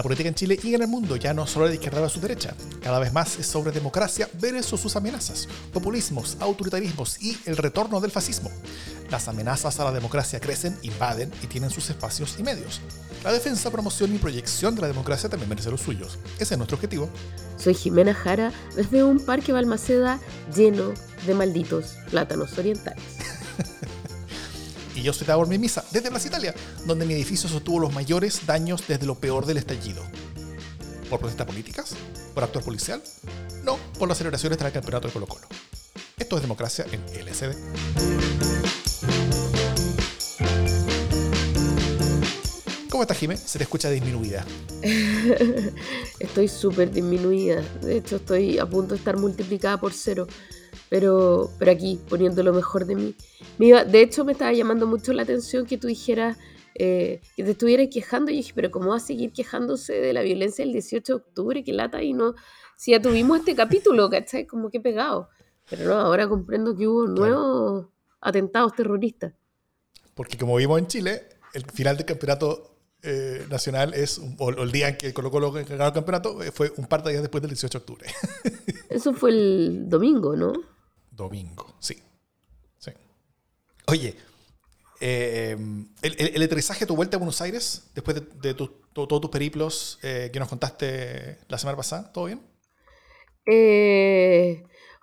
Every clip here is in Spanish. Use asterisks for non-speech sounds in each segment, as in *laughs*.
La política en Chile y en el mundo ya no solo de izquierda su derecha, cada vez más es sobre democracia versus sus amenazas, populismos, autoritarismos y el retorno del fascismo. Las amenazas a la democracia crecen, invaden y tienen sus espacios y medios. La defensa, promoción y proyección de la democracia también merece los suyos. Ese es nuestro objetivo. Soy Jimena Jara desde un parque Balmaceda lleno de malditos plátanos orientales. *laughs* y yo soy Tabor Mimisa desde Plaza Italia, donde mi edificio sostuvo los mayores daños desde lo peor del estallido. ¿Por protestas políticas? ¿Por actor policial? No, por las celebraciones tras el campeonato de Colo Colo. Esto es democracia en LSD. ¿Cómo estás, Jimé? Se te escucha disminuida. *laughs* estoy súper disminuida. De hecho, estoy a punto de estar multiplicada por cero. Pero, pero aquí, poniendo lo mejor de mí. de hecho, me estaba llamando mucho la atención que tú dijeras eh, que te estuvieras quejando. Y dije, pero ¿cómo va a seguir quejándose de la violencia del 18 de octubre? Que lata y no. Si ya tuvimos este capítulo, ¿cachai? Como que pegado. Pero no, ahora comprendo que hubo nuevos atentados terroristas. Porque como vimos en Chile, el final del campeonato eh, nacional es, o, el día en que Colo Colo ganó el campeonato, eh, fue un par de días después del 18 de octubre. Eso fue el domingo, ¿no? Domingo, sí. sí. Oye, eh, el, aterrizaje, tu vuelta a Buenos Aires, después de, todos tus periplos que nos contaste la semana pasada, ¿todo bien?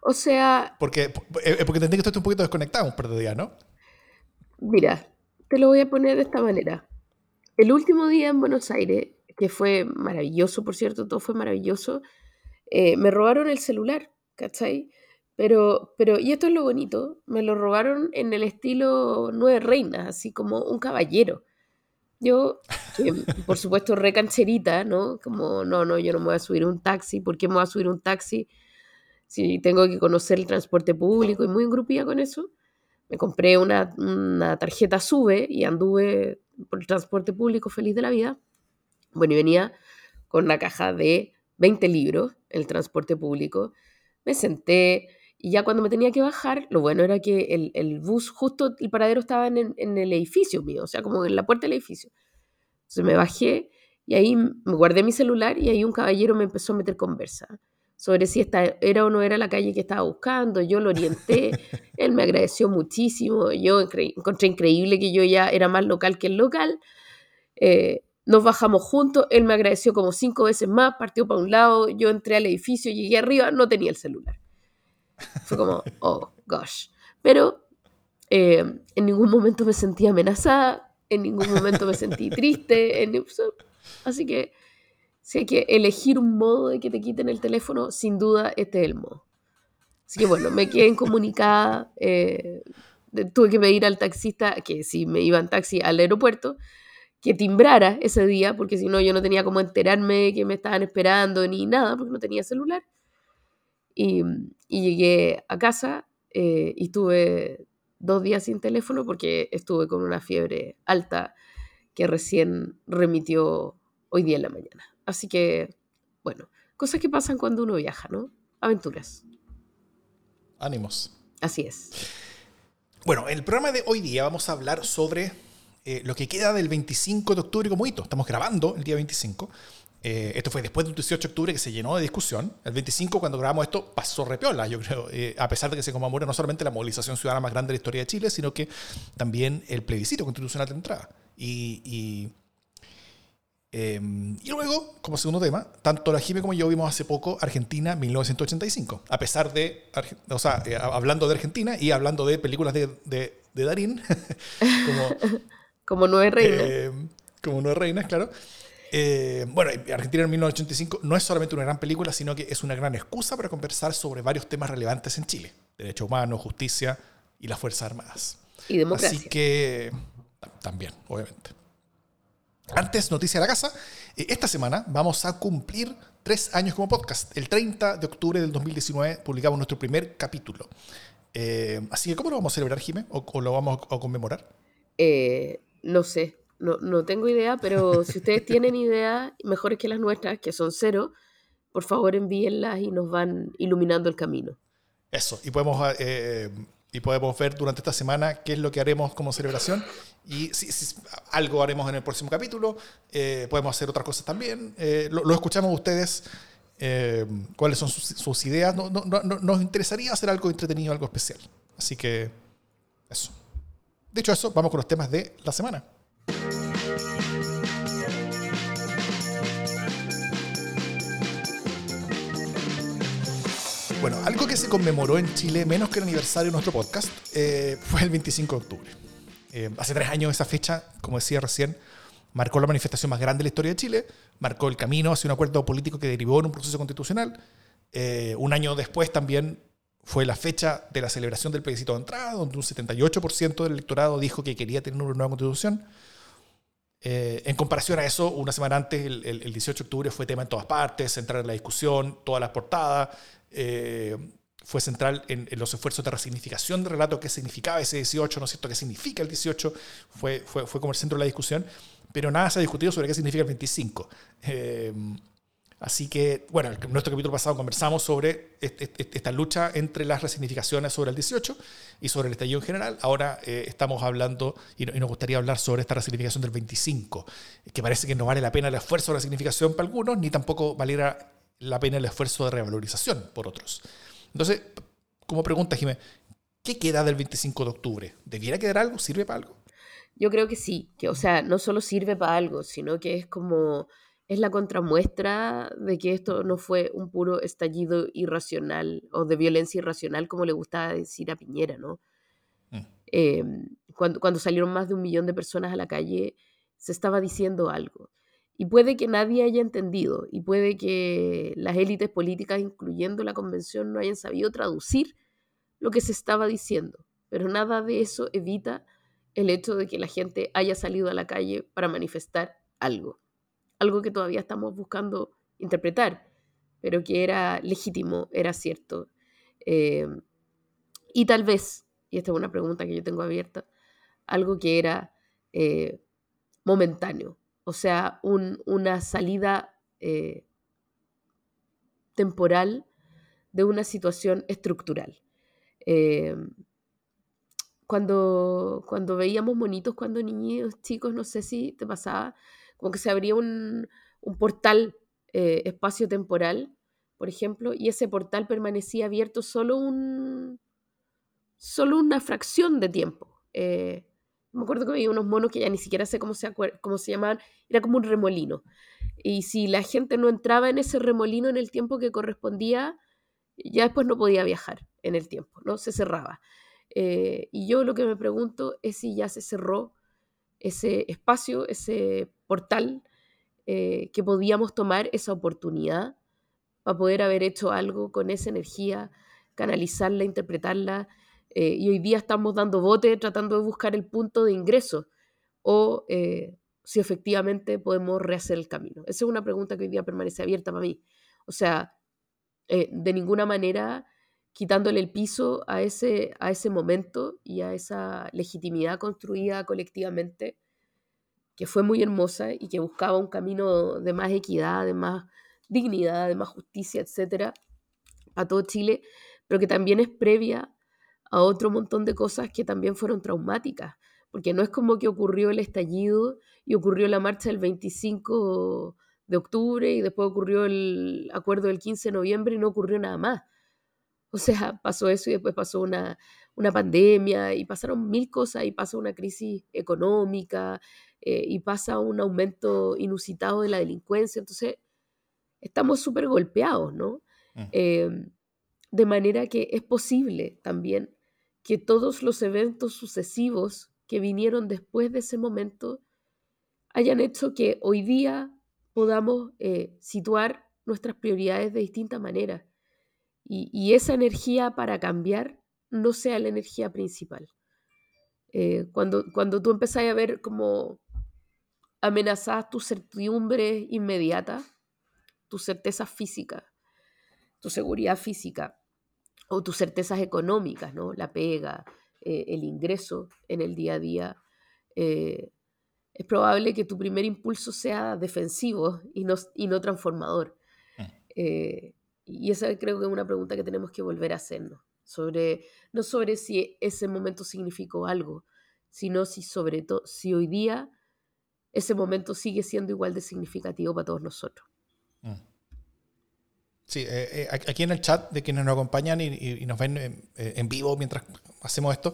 o sea... Porque, porque entendí que estás un poquito desconectado un par de días, ¿no? Mira, te lo voy a poner de esta manera. El último día en Buenos Aires, que fue maravilloso, por cierto, todo fue maravilloso, eh, me robaron el celular, ¿cachai? Pero, pero, y esto es lo bonito, me lo robaron en el estilo Nueve Reinas, así como un caballero. Yo, por supuesto, re cancherita, ¿no? Como, no, no, yo no me voy a subir un taxi, ¿por qué me voy a subir un taxi si tengo que conocer el transporte público? Y muy engrupida con eso. Me compré una, una tarjeta SUBE y anduve por el transporte público feliz de la vida. Bueno, y venía con una caja de 20 libros, el transporte público. Me senté y ya cuando me tenía que bajar, lo bueno era que el, el bus, justo el paradero estaba en, en, el edificio mío, o sea, como en la puerta del edificio. Entonces me bajé y ahí me guardé mi celular y ahí un caballero me empezó a meter conversa sobre si esta era o no era la calle que estaba buscando. Yo lo orienté, *laughs* él me agradeció muchísimo. Yo encontré increíble que yo ya era más local que el local. Eh, nos bajamos juntos, él me agradeció como cinco veces más, partió para un lado, yo entré al edificio, llegué arriba, no tenía el celular. Fue como, oh, gosh. Pero eh, en ningún momento me sentí amenazada, en ningún momento me sentí *laughs* triste, así que si hay que elegir un modo de que te quiten el teléfono, sin duda este es el modo. Así que bueno, me quedé incomunicada. Eh, tuve que pedir al taxista que si me iba en taxi al aeropuerto, que timbrara ese día, porque si no yo no tenía como enterarme de que me estaban esperando ni nada, porque no tenía celular. Y, llegué a casa eh, y estuve dos días sin teléfono porque estuve con una fiebre alta que recién remitió hoy día en la mañana. Así que, bueno, cosas que pasan cuando uno viaja, ¿no? Aventuras. Ánimos. Así es. Bueno, en el programa de hoy día vamos a hablar sobre eh, lo que queda del 25 de octubre como hito. Estamos grabando el día 25. Eh, esto fue después del 18 de octubre que se llenó de discusión. El 25, cuando grabamos esto, pasó repiola, yo creo. Eh, a pesar de que se conmemora no solamente la movilización ciudadana más grande de la historia de Chile, sino que también el plebiscito constitucional de entrada. y Em, y luego, como segundo tema, tanto la Jime como yo vimos hace poco Argentina 1985. A pesar de, o sea, eh, hablando de Argentina y hablando de películas de, de, Darín, *laughs* como, *laughs* como Nueve Reinas. Em, como Nueve Reinas, claro. Eh, bueno, Argentina en 1985 no es solamente una gran película, sino que es una gran excusa para conversar sobre varios temas relevantes en Chile. Derechos humanos, justicia y las Fuerzas Armadas. Y democracia. Así que también, obviamente. Antes, noticia de la casa. Eh, esta semana vamos a cumplir tres años como podcast. El 30 de octubre del 2019 publicamos nuestro primer capítulo. Eh, así que, ¿cómo lo vamos a celebrar, Jimé? ¿O, lo vamos a conmemorar? Eh, no sé, no, no, tengo idea, pero si ustedes tienen ideas mejores que las nuestras, que son cero, por favor envíenlas y nos van iluminando el camino. Eso, y podemos y podemos ver durante esta semana qué es lo que haremos como celebración. Y si, algo haremos en el próximo capítulo, eh, podemos hacer otras cosas también. Eh, lo, escuchamos ustedes, eh, cuáles son sus, ideas. No, no, no, nos interesaría hacer algo entretenido, algo especial. Así que eso. Dicho eso, vamos con los temas de la semana. Bueno, algo que se conmemoró en Chile menos que el aniversario de nuestro podcast eh, fue el 25 de octubre. Eh, hace tres años esa fecha, como decía recién, marcó la manifestación más grande de la historia de Chile, marcó el camino hacia un acuerdo político que derivó en un proceso constitucional. Eh, un año después también fue la fecha de la celebración del plebiscito de entrada, donde un 78% del electorado dijo que quería tener una nueva constitución. en comparación a eso, una semana antes, el, el, 18 de octubre, fue tema en todas partes, entrar en la discusión, todas las portadas, eh, fue central en, los esfuerzos de resignificación del relato, qué significaba ese 18, ¿no es cierto? ¿Qué significa el 18? Fue, fue, fue como el centro de la discusión, pero nada se ha discutido sobre qué significa el 25. Eh, así que, bueno, en nuestro capítulo pasado conversamos sobre esta lucha entre las resignificaciones sobre el 18 y sobre el estallido en general. Ahora eh, estamos hablando, y, nos gustaría hablar sobre esta resignificación del 25, que parece que no vale la pena el esfuerzo de resignificación para algunos, ni tampoco valiera la pena el esfuerzo de revalorización por otros. Entonces, como pregunta, Jiménez, ¿qué queda del 25 de octubre? ¿Debiera quedar algo? ¿Sirve para algo? Yo creo que sí, que o sea, no solo sirve para algo, sino que es como, es la contramuestra de que esto no fue un puro estallido irracional o de violencia irracional, como le gustaba decir a Piñera, ¿no? Mm. Eh, cuando, cuando salieron más de un millón de personas a la calle, se estaba diciendo algo. Y puede que nadie haya entendido y puede que las élites políticas, incluyendo la convención, no hayan sabido traducir lo que se estaba diciendo. Pero nada de eso evita el hecho de que la gente haya salido a la calle para manifestar algo. Algo que todavía estamos buscando interpretar, pero que era legítimo, era cierto. Eh, y tal vez, y esta es una pregunta que yo tengo abierta, algo que era eh, momentáneo, o sea, una salida eh, temporal de una situación estructural. Eh, cuando, cuando veíamos monitos cuando niños chicos, no sé si te pasaba, como que se abría un, portal eh, espacio-temporal, por ejemplo, y ese portal permanecía abierto solo, un, solo una fracción de tiempo me acuerdo que había unos monos que ya ni siquiera sé cómo se, cómo se llamaban, era como un remolino. Y si la gente no entraba en ese remolino en el tiempo que correspondía, ya después no podía viajar en el tiempo, ¿no? Se cerraba. Eh, y yo lo que me pregunto es si ya se cerró ese espacio, ese portal, eh, que podíamos tomar esa oportunidad para poder haber hecho algo con esa energía, canalizarla, interpretarla eh, y hoy día estamos dando bote tratando de buscar el punto de ingreso o eh, si efectivamente podemos rehacer el camino. Esa es una pregunta que hoy día permanece abierta para mí. O sea, eh, de ninguna manera quitándole el piso a ese, a ese momento y a esa legitimidad construida colectivamente, que fue muy hermosa y que buscaba un camino de más equidad, de más dignidad, de más justicia, etcétera, a todo Chile, pero que también es previa a otro montón de cosas que también fueron traumáticas, porque no es como que ocurrió el estallido y ocurrió la marcha del 25 de octubre y después ocurrió el acuerdo del 15 de noviembre y no ocurrió nada más. O sea, pasó eso y después pasó una, una pandemia y pasaron mil cosas y pasa una crisis económica eh, y pasa un aumento inusitado de la delincuencia. Entonces, estamos súper golpeados, ¿no? Mm. Em, de manera que es posible también que todos los eventos sucesivos que vinieron después de ese momento hayan hecho que hoy día podamos eh, situar nuestras prioridades de distinta manera y, esa energía para cambiar no sea la energía principal. Eh, cuando, cuando tú empezás a ver como amenazadas tus certidumbres inmediatas, tus certezas físicas, tu seguridad física, o tus certezas económicas, ¿no? La pega, eh, el ingreso en el día a día. Eh, es probable que tu primer impulso sea defensivo y no, y no transformador. Mm. Eh, y esa creo que es una pregunta que tenemos que volver a hacernos. sobre, no sobre si ese momento significó algo, sino si sobre todo, si hoy día ese momento sigue siendo igual de significativo para todos nosotros. Mm. Sí, eh, eh, aquí en el chat de quienes nos acompañan y, nos ven eh, en, vivo mientras hacemos esto,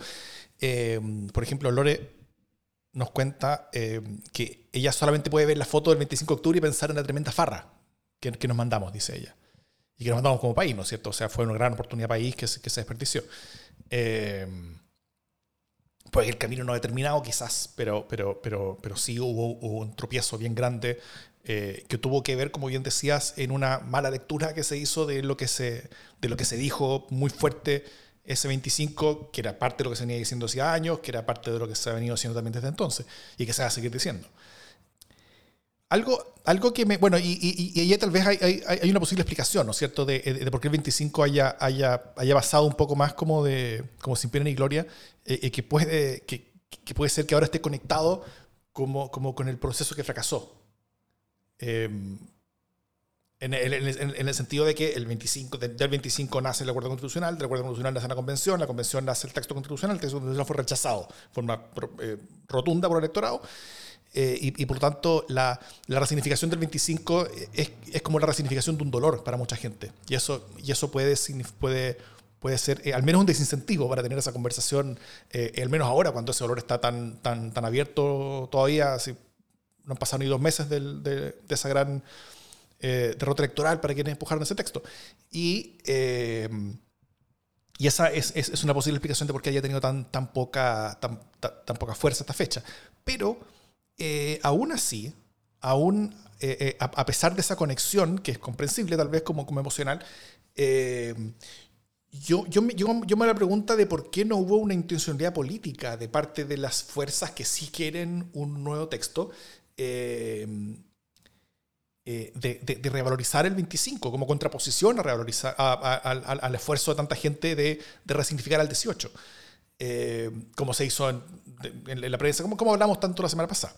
por ejemplo, Lore nos cuenta que ella solamente puede ver la foto del 25 de octubre y pensar en la tremenda farra que, que nos mandamos, dice ella. Y que nos mandamos como país, ¿no es cierto? O sea, fue una gran oportunidad país que, que se desperdició. pues el camino no determinado quizás, pero, pero, pero, pero sí hubo, hubo un tropiezo bien grande eh, que tuvo que ver, como bien decías, en una mala lectura que se hizo de lo que se, de lo que se dijo muy fuerte ese 25, que era parte de lo que se venía diciendo hacía años, que era parte de lo que se ha venido haciendo también desde entonces y que se va a seguir diciendo. Algo, algo que me. Bueno, y, y, y tal vez hay, hay, hay, una posible explicación, ¿no es cierto?, de, de, por qué el 25 haya, haya, haya basado un poco más como, de, como sin pena ni gloria, eh, eh, que, puede, que, que, puede ser que ahora esté conectado como, como con el proceso que fracasó. Em, en, el sentido de que el 25, del 25 nace el acuerdo constitucional, del acuerdo constitucional nace la convención, la convención nace el texto constitucional, el texto constitucional fue rechazado de forma eh, rotunda por el electorado. Eh, y, por lo tanto, la, la resignificación del 25 es, es, como la resignificación de un dolor para mucha gente. Y eso, y eso puede, puede, puede ser eh, al menos un desincentivo para tener esa conversación, al menos ahora, cuando ese dolor está tan, tan, tan abierto todavía. Así, no han pasado ni dos meses de, esa gran eh, derrota electoral para quienes empujaron ese texto. Y, eh, y esa es, una posible explicación de por qué haya tenido tan, tan, poca, tan, tan, poca fuerza esta fecha. Pero eh, aún así, aún a, pesar de esa conexión, que es comprensible tal vez como, como emocional, yo, yo, yo, yo, me la pregunta de por qué no hubo una intencionalidad política de parte de las fuerzas que sí quieren un nuevo texto eh, eh, de, revalorizar el 25 como contraposición a revalorizar, al esfuerzo de tanta gente de, resignificar al 18, eh, como se hizo en, la prensa, como, como, hablamos tanto la semana pasada.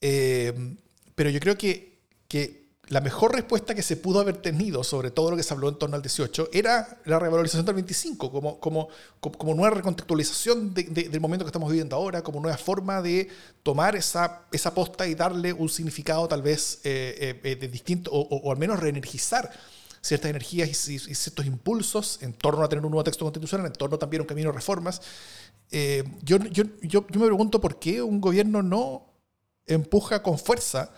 pero yo creo que, que la mejor respuesta que se pudo haber tenido sobre todo lo que se habló en torno al 18 era la revalorización del 25, como, como, como nueva recontextualización del momento que estamos viviendo ahora, como nueva forma de tomar esa, esa posta y darle un significado tal vez eh, eh, de distinto, o, al menos reenergizar ciertas energías y, ciertos impulsos en torno a tener un nuevo texto constitucional, en torno también a un camino de reformas. Eh, yo, yo, yo me pregunto por qué un gobierno no empuja con fuerza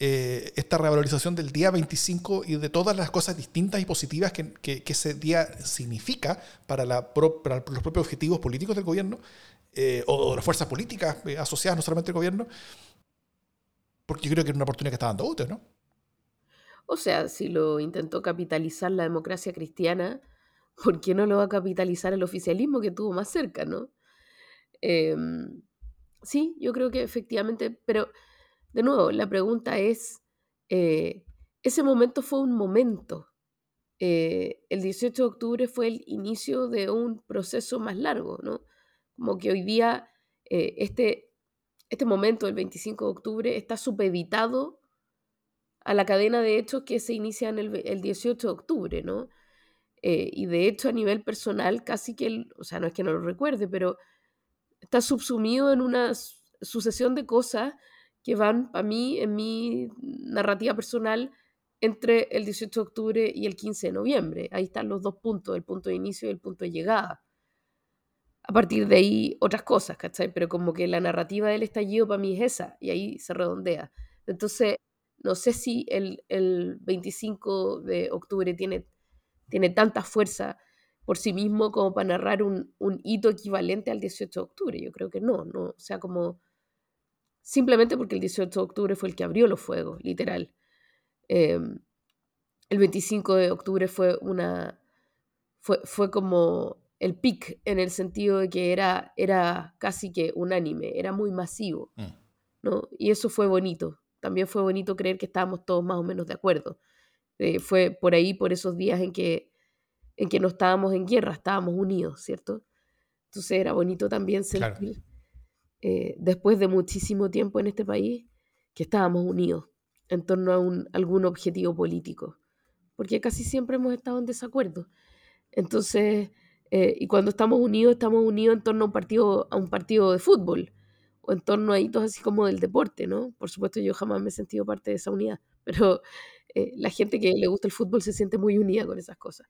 eh, esta revalorización del día 25 y de todas las cosas distintas y positivas que, ese día significa para, los propios objetivos políticos del gobierno eh, o, las fuerzas políticas eh, asociadas no solamente al gobierno, porque yo creo que es una oportunidad que está dando usted, ¿no? O sea, si lo intentó capitalizar la democracia cristiana, ¿por qué no lo va a capitalizar el oficialismo que tuvo más cerca, no? Em, sí, yo creo que efectivamente, pero de nuevo, la pregunta es, eh, ese momento fue un momento. Eh, el 18 de octubre fue el inicio de un proceso más largo, ¿no? Como que hoy día eh, este, este momento, el 25 de octubre, está supeditado a la cadena de hechos que se inicia en el, 18 de octubre, ¿no? y de hecho, a nivel personal, casi que, o sea, no es que no lo recuerde, pero está subsumido en una sucesión de cosas que van, para mí, en mi narrativa personal, entre el 18 de octubre y el 15 de noviembre. Ahí están los dos puntos, el punto de inicio y el punto de llegada. A partir de ahí, otras cosas, ¿cachai? Pero como que la narrativa del estallido para mí es esa, y ahí se redondea. Entonces, no sé si el, el 25 de octubre tiene, tiene tanta fuerza por sí mismo como para narrar un, un hito equivalente al 18 de octubre. Yo creo que no, no. O sea, como simplemente porque el 18 de octubre fue el que abrió los fuegos, literal. Em, el 25 de octubre fue una. fue, fue como el pic en el sentido de que era, era casi que unánime, era muy masivo. Mm. ¿no? Y eso fue bonito. También fue bonito creer que estábamos todos más o menos de acuerdo. Eh, fue por ahí, por esos días en que, en que no estábamos en guerra, estábamos unidos, ¿cierto? Entonces era bonito también sentir eh, después de muchísimo tiempo en este país, que estábamos unidos en torno a un, algún objetivo político, porque casi siempre hemos estado en desacuerdo. Entonces, Eh, y cuando estamos unidos, estamos unidos en torno a un partido, a un partido de fútbol o en torno a hitos así como del deporte, ¿no? Por supuesto, yo jamás me he sentido parte de esa unidad, *laughs* pero eh, la gente que le gusta el fútbol se siente muy unida con esas cosas.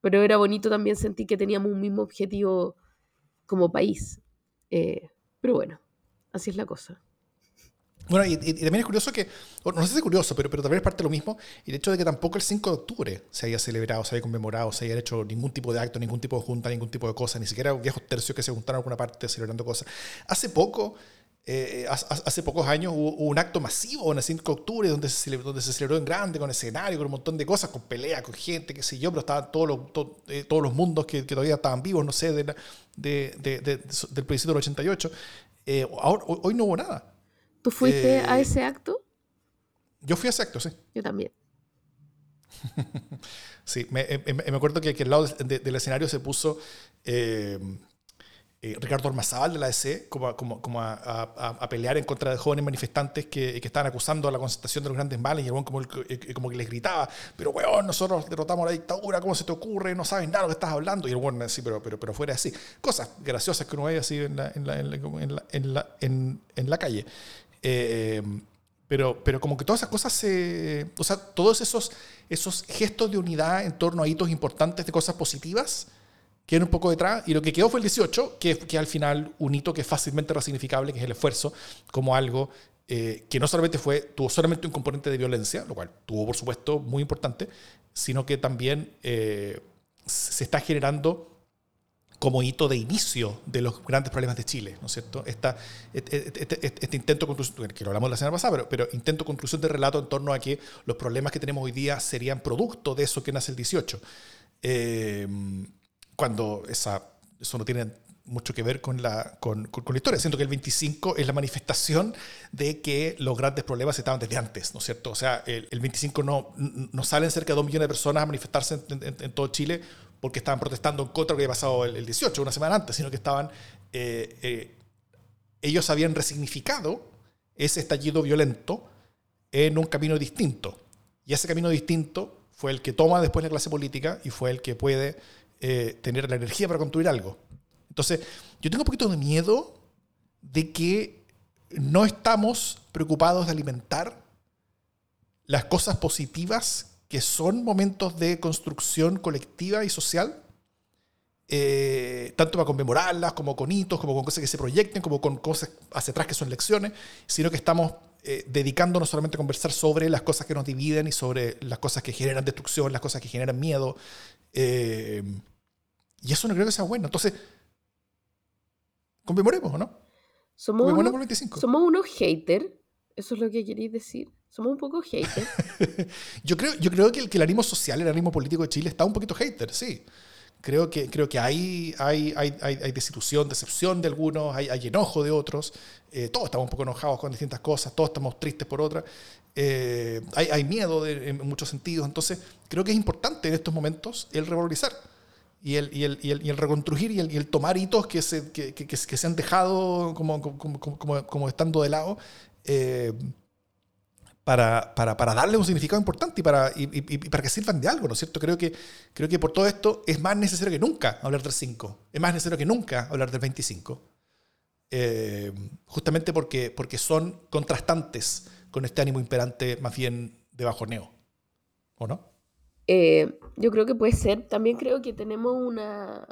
Pero era bonito también sentir que teníamos un mismo objetivo como país. Pero bueno, así es la cosa. Bueno, y, también es curioso que, no sé si es curioso, pero, pero también es parte de lo mismo, el hecho de que tampoco el 5 de octubre se haya celebrado, se haya conmemorado, se haya hecho ningún tipo de acto, ningún tipo de junta, ningún tipo de cosa, ni siquiera viejos tercios que se juntaron en alguna parte celebrando cosas. Hace poco, eh, hace pocos años hubo, un acto masivo en el 5 de octubre donde se, celebró, donde se celebró en grande, con escenario, con un montón de cosas, con pelea, con gente, qué sé yo, pero estaban todos los, eh, todos los mundos que, que, todavía estaban vivos, no sé, de de, de, del plebiscito del 88. Eh, ahora, hoy no hubo nada. ¿Tú fuiste a eh, ese acto? Yo fui a ese acto, sí. Yo también. *laughs* sí, me, me, me, acuerdo que, al lado del escenario se puso eh, eh, Ricardo Ormazábal de la EC como, como, como a, a, pelear en contra de jóvenes manifestantes que, que estaban acusando a la concentración de los grandes males y el buen como, como que les gritaba, pero weón, nosotros derrotamos la dictadura, ¿cómo se te ocurre? No sabes nada de lo que estás hablando. Y el buen sí, pero, pero, pero fuera así. Cosas graciosas que uno ve así en la, calle. Pero, pero como que todas esas cosas se... O sea, todos esos, esos gestos de unidad en torno a hitos importantes de cosas positivas quedan un poco detrás. Y lo que quedó fue el 18, que, que al final un hito que es fácilmente resignificable, que es el esfuerzo, como algo eh, que no solamente fue, tuvo solamente un componente de violencia, lo cual tuvo por supuesto muy importante, sino que también eh, se está generando como hito de inicio de los grandes problemas de Chile, ¿no es cierto? Esta, este, este, este, intento, que lo hablamos la semana pasada, pero, pero intento conclusión de relato en torno a que los problemas que tenemos hoy día serían producto de eso que nace el 18. Eh, cuando esa, eso no tiene mucho que ver con la, con, con, la historia. Siento que el 25 es la manifestación de que los grandes problemas estaban desde antes, ¿no es cierto? O sea, el, el 25 no, no salen cerca de dos millones de personas a manifestarse en, en, todo Chile porque estaban protestando en contra de lo que había pasado el, el 18, una semana antes, sino que estaban... Eh, eh, ellos habían resignificado ese estallido violento en un camino distinto. Y ese camino distinto fue el que toma después la clase política y fue el que puede eh, tener la energía para construir algo. Entonces, yo tengo un poquito de miedo de que no estamos preocupados de alimentar las cosas positivas que son momentos de construcción colectiva y social, eh, tanto para conmemorarlas como con hitos, como con cosas que se proyecten, como con cosas hacia atrás que son lecciones, sino que estamos eh, dedicándonos solamente a conversar sobre las cosas que nos dividen y sobre las cosas que generan destrucción, las cosas que generan miedo. Eh, y eso no creo que sea bueno. Entonces, conmemoremos, ¿o no? Somos, somos unos haters, eso es lo que queréis decir. Somos un poco haters. *laughs* yo, creo, yo creo que el, que el social, el ánimo político de Chile está un poquito hater, sí. Creo que, creo que hay, hay, hay, hay desilusión, decepción de algunos, hay, enojo de otros. Eh, todos estamos un poco enojados con distintas cosas, todos estamos tristes por otras. Eh, hay, hay, miedo en muchos sentidos. Entonces, creo que es importante en estos momentos el revalorizar y el, y el, y el, y el reconstruir y el, y tomar hitos que se, que, que, que se han dejado como, como, como, como estando de lado eh, para, para, para, darle un significado importante y para, y, para que sirvan de algo, ¿no es cierto? Creo que, creo que por todo esto es más necesario que nunca hablar del 5, es más necesario que nunca hablar del 25, eh, justamente porque, porque son contrastantes con este ánimo imperante más bien de bajoneo, ¿o no? Eh, yo creo que puede ser. También creo que tenemos una,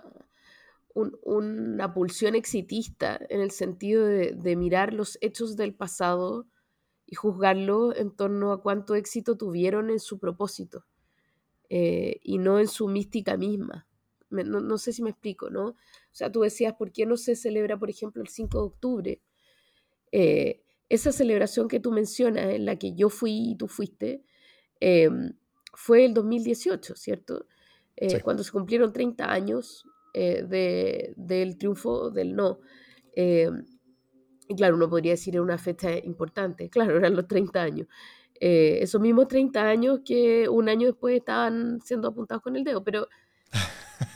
una pulsión exitista en el sentido de, mirar los hechos del pasado y juzgarlo en torno a cuánto éxito tuvieron en su propósito eh, y no en su mística misma. no, sé si me explico, ¿no? O sea, tú decías, ¿por qué no se celebra, por ejemplo, el 5 de octubre? Eh, esa celebración que tú mencionas, en la que yo fui y tú fuiste, em, fue el 2018, ¿cierto? Eh, cuando se cumplieron 30 años eh, de, del triunfo del no. Eh, y claro, uno podría decir era una fecha importante, *laughs* claro, eran los 30 años. esos mismos 30 años que un año después estaban siendo apuntados con el dedo, pero,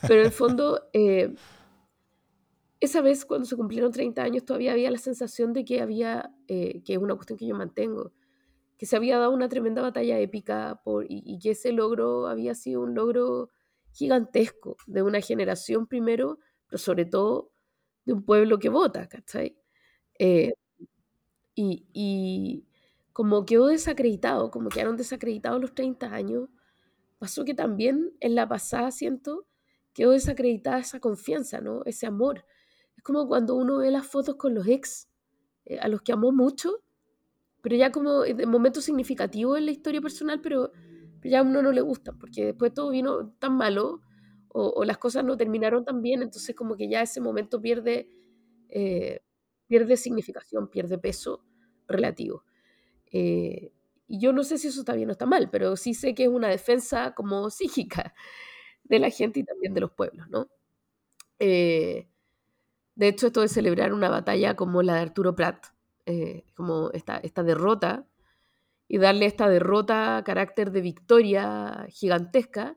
pero en el fondo, *laughs* esa vez cuando se cumplieron 30 años todavía había la sensación de que había, que es una cuestión que yo mantengo, que se había dado una tremenda batalla épica y, que ese logro había sido un logro gigantesco de una generación primero, pero sobre todo de un pueblo que vota, ¿cachai? Eh, y, y como quedó desacreditado, como quedaron desacreditados los 30 años, pasó que también en la pasada, siento, quedó desacreditada esa confianza, ¿no? Ese amor. Es como cuando uno ve las fotos con los ex, eh, a los que amó mucho, pero ya como de momentos significativos en la historia personal, pero, ya a uno no le gusta, porque después todo vino tan malo o, o las cosas no terminaron tan bien, entonces como que ya ese momento pierde, eh, pierde significación, pierde peso relativo. Eh, y yo no sé si eso está bien o está mal, pero sí sé que es una defensa como psíquica de la gente y también de los pueblos, ¿no? Eh, de hecho, esto de celebrar una batalla como la de Arturo Prat, eh, como esta, esta derrota, y darle esta derrota carácter de victoria gigantesca,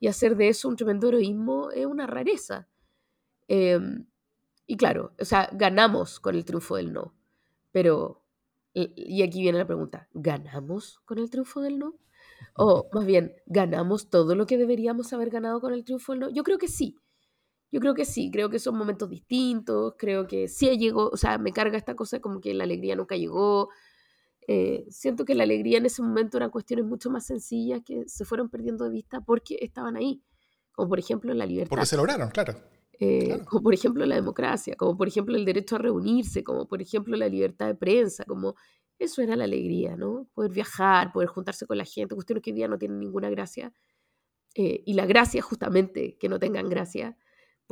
y hacer de eso un tremendo heroísmo, es una rareza. Em, y claro, o sea, ganamos con el triunfo del no, pero y aquí viene la pregunta, ¿ganamos con el triunfo del no? *laughs* O más bien, ¿ganamos todo lo que deberíamos haber ganado con el triunfo del no? Yo creo que sí. Yo creo que sí, creo que son momentos distintos, creo que sí llegó, o sea, me carga esta cosa como que la alegría nunca llegó. Eh, siento que la alegría en ese momento eran cuestiones mucho más sencillas que se fueron perdiendo de vista porque estaban ahí, como por ejemplo la libertad. Porque se lograron, claro. Eh, Claro. como por ejemplo la democracia, como por ejemplo el derecho a reunirse, como por ejemplo la libertad de prensa, como eso era la alegría, ¿no? Poder viajar, poder juntarse con la gente, cuestiones que hoy día no tienen ninguna gracia. Eh, y la gracia justamente que no tengan gracia,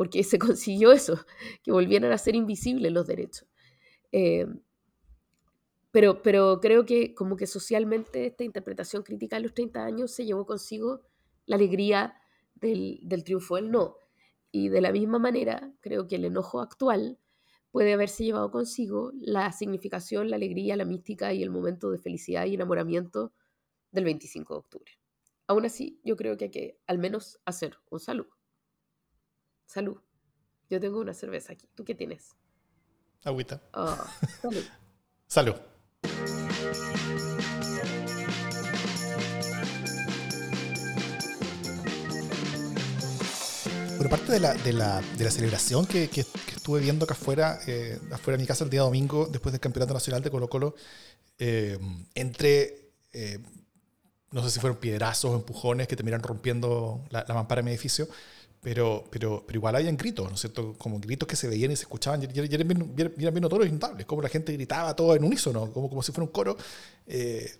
porque se *laughs* consiguió eso, que volvieran a ser invisibles los derechos. Eh, pero, pero creo que como que socialmente esta interpretación crítica de los 30 años se llevó consigo la alegría del, del triunfo del no. Y de la misma manera, creo que el enojo actual puede haberse llevado consigo la significación, la alegría, la mística y el momento de felicidad y enamoramiento del 25 de octubre. Aún así, yo creo que hay que al menos hacer un salud. Salud. Yo tengo una cerveza aquí. ¿Tú qué tienes? Agüita. Ah, salud. *laughs* Salud. Pero parte de la, de la, de la celebración que, que- que estuve viendo acá afuera, eh, afuera de mi casa el día domingo, después del Campeonato Nacional de Colo Colo, eh, entre, eh, no sé si fueron piedrazos o empujones que terminaron rompiendo la, la mampara de mi edificio, pero, pero, pero igual habían gritos, ¿no es cierto? Como gritos que se veían y se escuchaban, y, y- eran, bien, eran bien notorios como la gente gritaba todo en unísono, como, como si fuera un coro. Eh,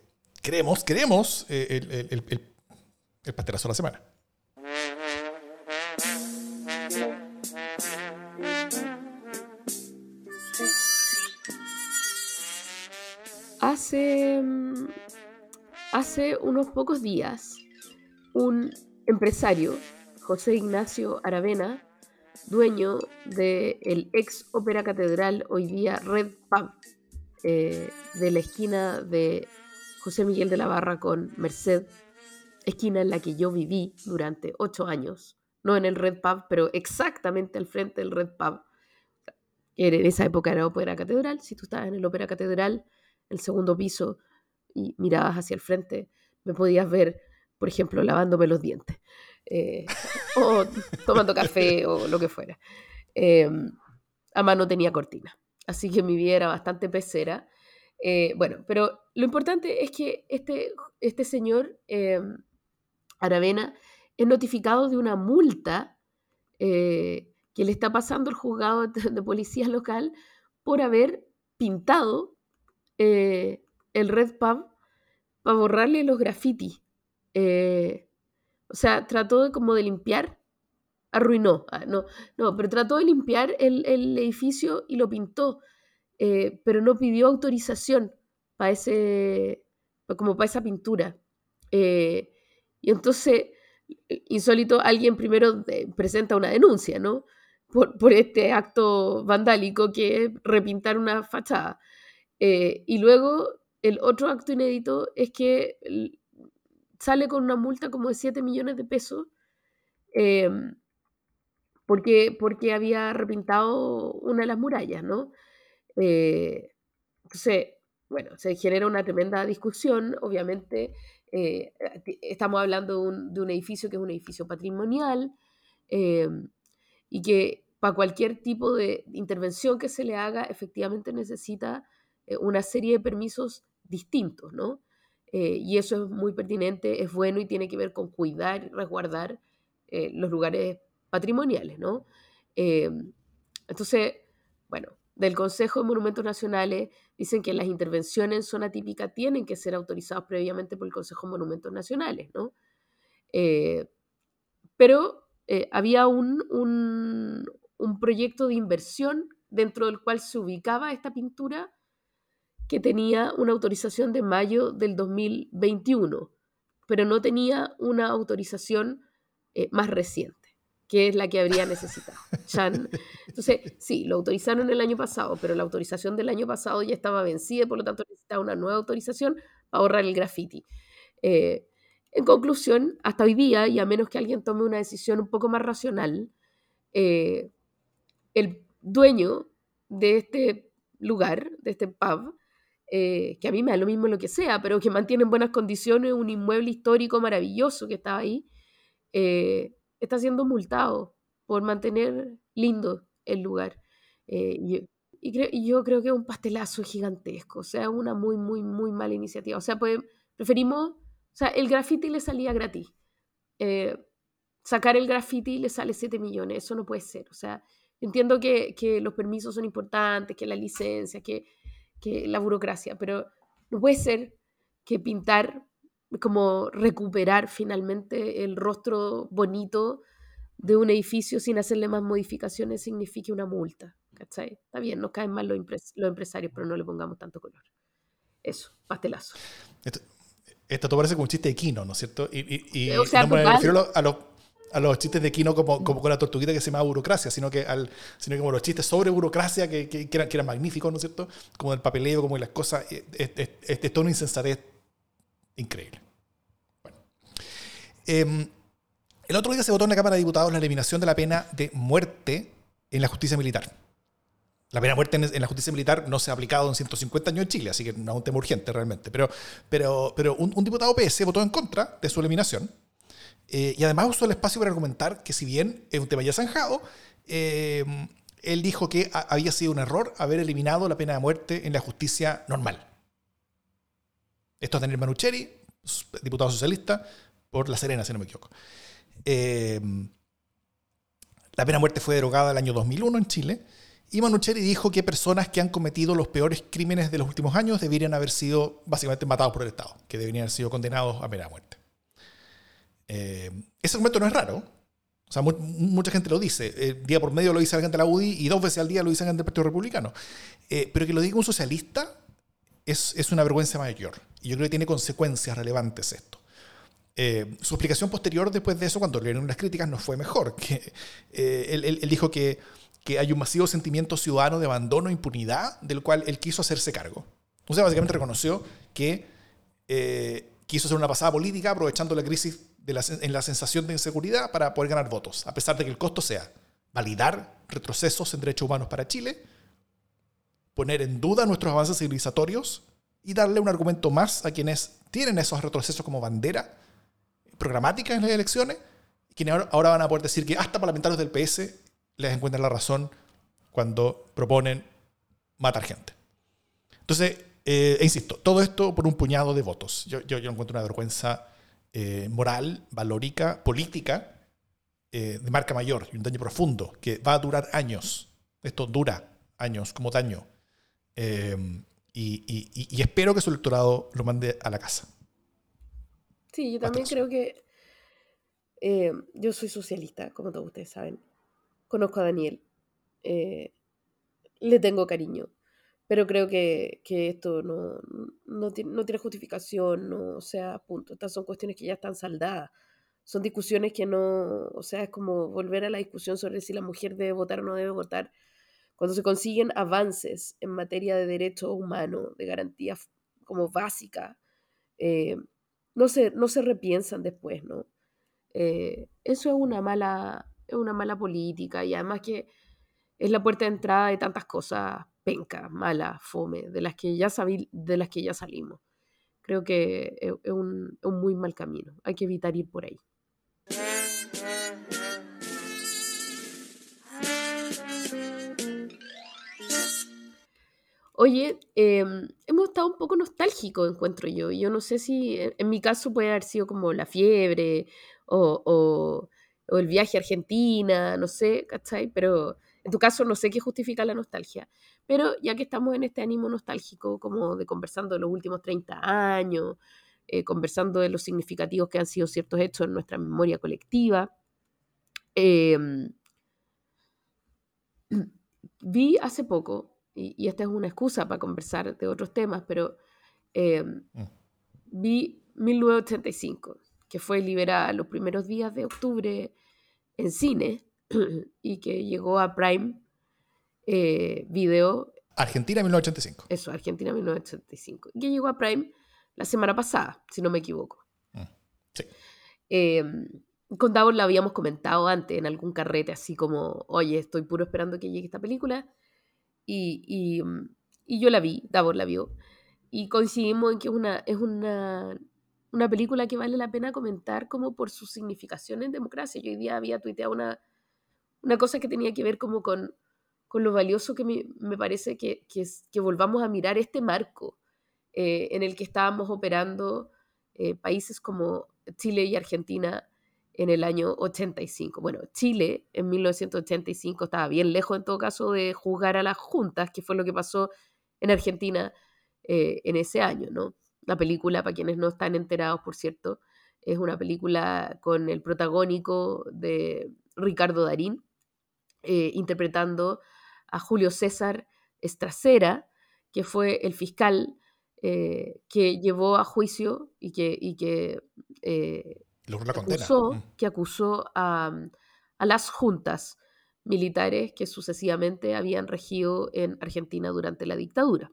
queremos, queremos eh, el, el, el, el- el pastelazo de la semana. Hace, mm, hace unos pocos días, un empresario, José Ignacio Aravena, dueño del ex Ópera Catedral, hoy día Red Pub, eh, de la esquina de José Miguel de la Barra con Merced, esquina en la que yo viví durante ocho años, no en el Red Pub, pero exactamente al frente del Red Pub, en esa época era Ópera Catedral, si tú estabas en el Ópera Catedral, el segundo piso, y mirabas hacia el frente, me podías ver, por ejemplo, lavándome los dientes, eh, o tomando café, o lo que fuera. Eh, además no tenía cortina, así que mi vida era bastante pecera. Eh, bueno, pero lo importante es que este, este señor eh, Aravena es notificado de una multa eh, que le está pasando el juzgado de, policía local por haber pintado el Red Pub para borrarle los grafitis. O sea, trató de, como de limpiar, arruinó, ah, no, no, pero trató de limpiar el, el edificio y lo pintó, eh, pero no pidió autorización para ese, como para esa pintura. Eh, y entonces, insólito, alguien primero presenta una denuncia, ¿no? Por, por este acto vandálico que es repintar una fachada. Eh, y luego el otro acto inédito es que sale con una multa como de 7 millones de pesos eh, porque, porque había repintado una de las murallas, ¿no? Eh, entonces, bueno, se genera una tremenda discusión, obviamente. Eh, estamos hablando de un, de un, edificio que es un edificio patrimonial eh, y que para cualquier tipo de intervención que se le haga, efectivamente necesita eh, una serie de permisos distintos, ¿no? Y eso es muy pertinente, es bueno y tiene que ver con cuidar y resguardar los lugares patrimoniales, ¿no? entonces, bueno, del Consejo de Monumentos Nacionales dicen que las intervenciones en zona típica tienen que ser autorizadas previamente por el Consejo de Monumentos Nacionales, ¿no? Eh, pero eh, había un, un, un, proyecto de inversión dentro del cual se ubicaba esta pintura que tenía una autorización de mayo del 2021, pero no tenía una autorización eh, más reciente que es la que habría necesitado. *laughs* Entonces, sí, lo autorizaron el año pasado, pero la autorización del año pasado ya estaba vencida, por lo tanto necesitaba una nueva autorización para ahorrar el graffiti. Eh, en conclusión, hasta hoy día, y a menos que alguien tome una decisión un poco más racional, eh, el dueño de este lugar, de este pub, eh, que a mí me da lo mismo lo que sea, pero que mantiene en buenas condiciones un inmueble histórico maravilloso que estaba ahí, está siendo multado por mantener lindo el lugar. Eh, y, yo creo que es un pastelazo gigantesco, o sea, una muy, muy, muy mala iniciativa. O sea, pues, preferimos, o sea, el graffiti le salía gratis. Eh, sacar el graffiti le sale 7 millones, eso no puede ser. O sea, entiendo que los permisos son importantes, que la licencia, que, que la burocracia, pero no puede ser que pintar como recuperar finalmente el rostro bonito de un edificio sin hacerle más modificaciones signifique una multa. ¿cachai? Está bien, nos caen mal los, empresarios, pero no le pongamos tanto color. Eso, pastelazo. Esto, esto todo parece como un chiste de Kino, ¿no es cierto? Y, no me refiero a los, a los chistes de Kino como, con la tortuguita que se llama burocracia, sino que, sino como los chistes sobre burocracia que, que, eran, que, eran, magníficos, ¿no es cierto? Como el papeleo, como las cosas. Es, es, es, todo una insensatez increíble. Bueno. Em, el otro día se votó en la Cámara de Diputados la eliminación de la pena de muerte en la justicia militar. La pena de muerte en la justicia militar no se ha aplicado en 150 años en Chile, así que no es un tema urgente realmente. Pero, pero, pero un, diputado PS votó en contra de su eliminación eh, y además usó el espacio para argumentar que si bien es un tema ya zanjado, eh, él dijo que había sido un error haber eliminado la pena de muerte en la justicia normal. Esto es Daniel Manucheri, diputado socialista, por La Serena, si no me equivoco. Eh, la pena de muerte fue derogada el año 2001 en Chile. Y Manucheri dijo que personas que han cometido los peores crímenes de los últimos años deberían haber sido básicamente matados por el Estado, que deberían haber sido condenados a pena de muerte. Eh, ese argumento no es raro. O sea, mucha gente lo dice. Eh, día por medio lo dice la gente de la UDI y dos veces al día lo dice la gente del Partido Republicano. pero que lo diga un socialista es, es, una vergüenza mayor. Y yo creo que tiene consecuencias relevantes esto. Eh, su explicación posterior después de eso, cuando le dieron las críticas, no fue mejor. *laughs* Que, eh, él, dijo que, que, hay un masivo sentimiento ciudadano de abandono e impunidad del cual él quiso hacerse cargo. O sea, básicamente reconoció que eh, quiso hacer una pasada política aprovechando la crisis en la sensación de inseguridad para poder ganar votos, a pesar de que el costo sea validar retrocesos en derechos humanos para Chile, poner en duda nuestros avances civilizatorios y darle un argumento más a quienes tienen esos retrocesos como bandera programática en las elecciones, quienes ahora van a poder decir que hasta parlamentarios del PS les encuentran la razón cuando proponen matar gente. Entonces, eh, e insisto, todo esto por un puñado de votos. Yo, yo, encuentro una vergüenza eh, moral, valórica, política, eh, de marca mayor y un daño profundo que va a durar años. Esto dura años como daño. y, espero que su electorado lo mande a la casa. Sí, yo también creo que eh, yo soy socialista, como todos ustedes saben. Conozco a Daniel. Eh, le tengo cariño. Pero creo que, esto no, no, tiene, justificación, no, o sea, punto. Estas son cuestiones que ya están saldadas. Son discusiones que no, o sea, es como volver a la discusión sobre si la mujer debe votar o no debe votar. Cuando se consiguen avances en materia de derechos humanos, de garantías como básicas, eh, no se, no se repiensan después, ¿no? Eh, eso es una mala, es una mala política y además que es la puerta de entrada de tantas cosas penca, mala, fome, de las que ya, sabí, de las que ya salimos. Creo que es, es un, muy mal camino. Hay que evitar ir por ahí. Oye, em, hemos estado un poco nostálgicos, encuentro yo. Yo no sé si en, mi caso puede haber sido como la fiebre o, o- o el viaje a Argentina, no sé, ¿cachai? Pero en tu caso no sé qué justifica la nostalgia. Pero ya que estamos en este ánimo nostálgico, como de conversando de los últimos 30 años, eh, conversando de los significativos que han sido ciertos hechos en nuestra memoria colectiva, em, *clears throat* vi hace poco, y, y esta es una excusa para conversar de otros temas, pero eh, vi 1985, que fue liberada los primeros días de octubre en cine *clears throat* y que llegó a Prime eh, Video, Argentina 1985. eso, Argentina 1985, y que llegó a Prime la semana pasada, si no me equivoco. Mm. Sí. Eh, con Davos la habíamos comentado antes en algún carrete, así como, oye, estoy puro esperando que llegue esta película. Y, y, mm, y yo la vi, Davos la vio. Y coincidimos en que es una, es una, una película que vale la pena comentar como por su significación en democracia. Yo hoy día había tuiteado una, una cosa que tenía que ver como con, con lo valioso que me, me parece que, que, es- que volvamos a mirar este marco eh, en el que estábamos operando eh, países como Chile y Argentina en el año 85. Bueno, Chile en 1985 estaba bien lejos en todo caso de juzgar a las juntas, que fue lo que pasó en Argentina eh, en ese año, ¿no? La película, para quienes no están enterados, por cierto, es una película con el protagónico de Ricardo Darín, eh, interpretando a Julio César Estracera, que fue el fiscal eh, que llevó a juicio y que, y que eh, la acusó, Mm. que acusó a, a las juntas militares que sucesivamente habían regido en Argentina durante la dictadura.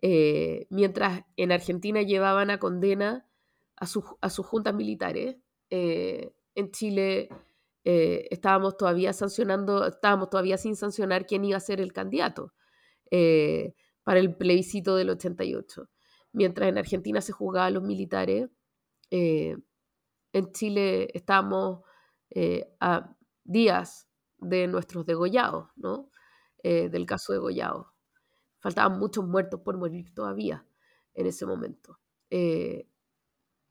Eh, mientras en Argentina llevaban a condena a, sus a sus juntas militares, en Chile eh, estábamos todavía sancionando, estábamos todavía sin sancionar quién iba a ser el candidato eh, para el plebiscito del 88. Mientras en Argentina se juzgaba a los militares, eh, en Chile estábamos eh, a días de nuestros degollados, ¿no? Eh, del caso degollado. Faltaban muchos muertos por morir todavía en ese momento. Eh,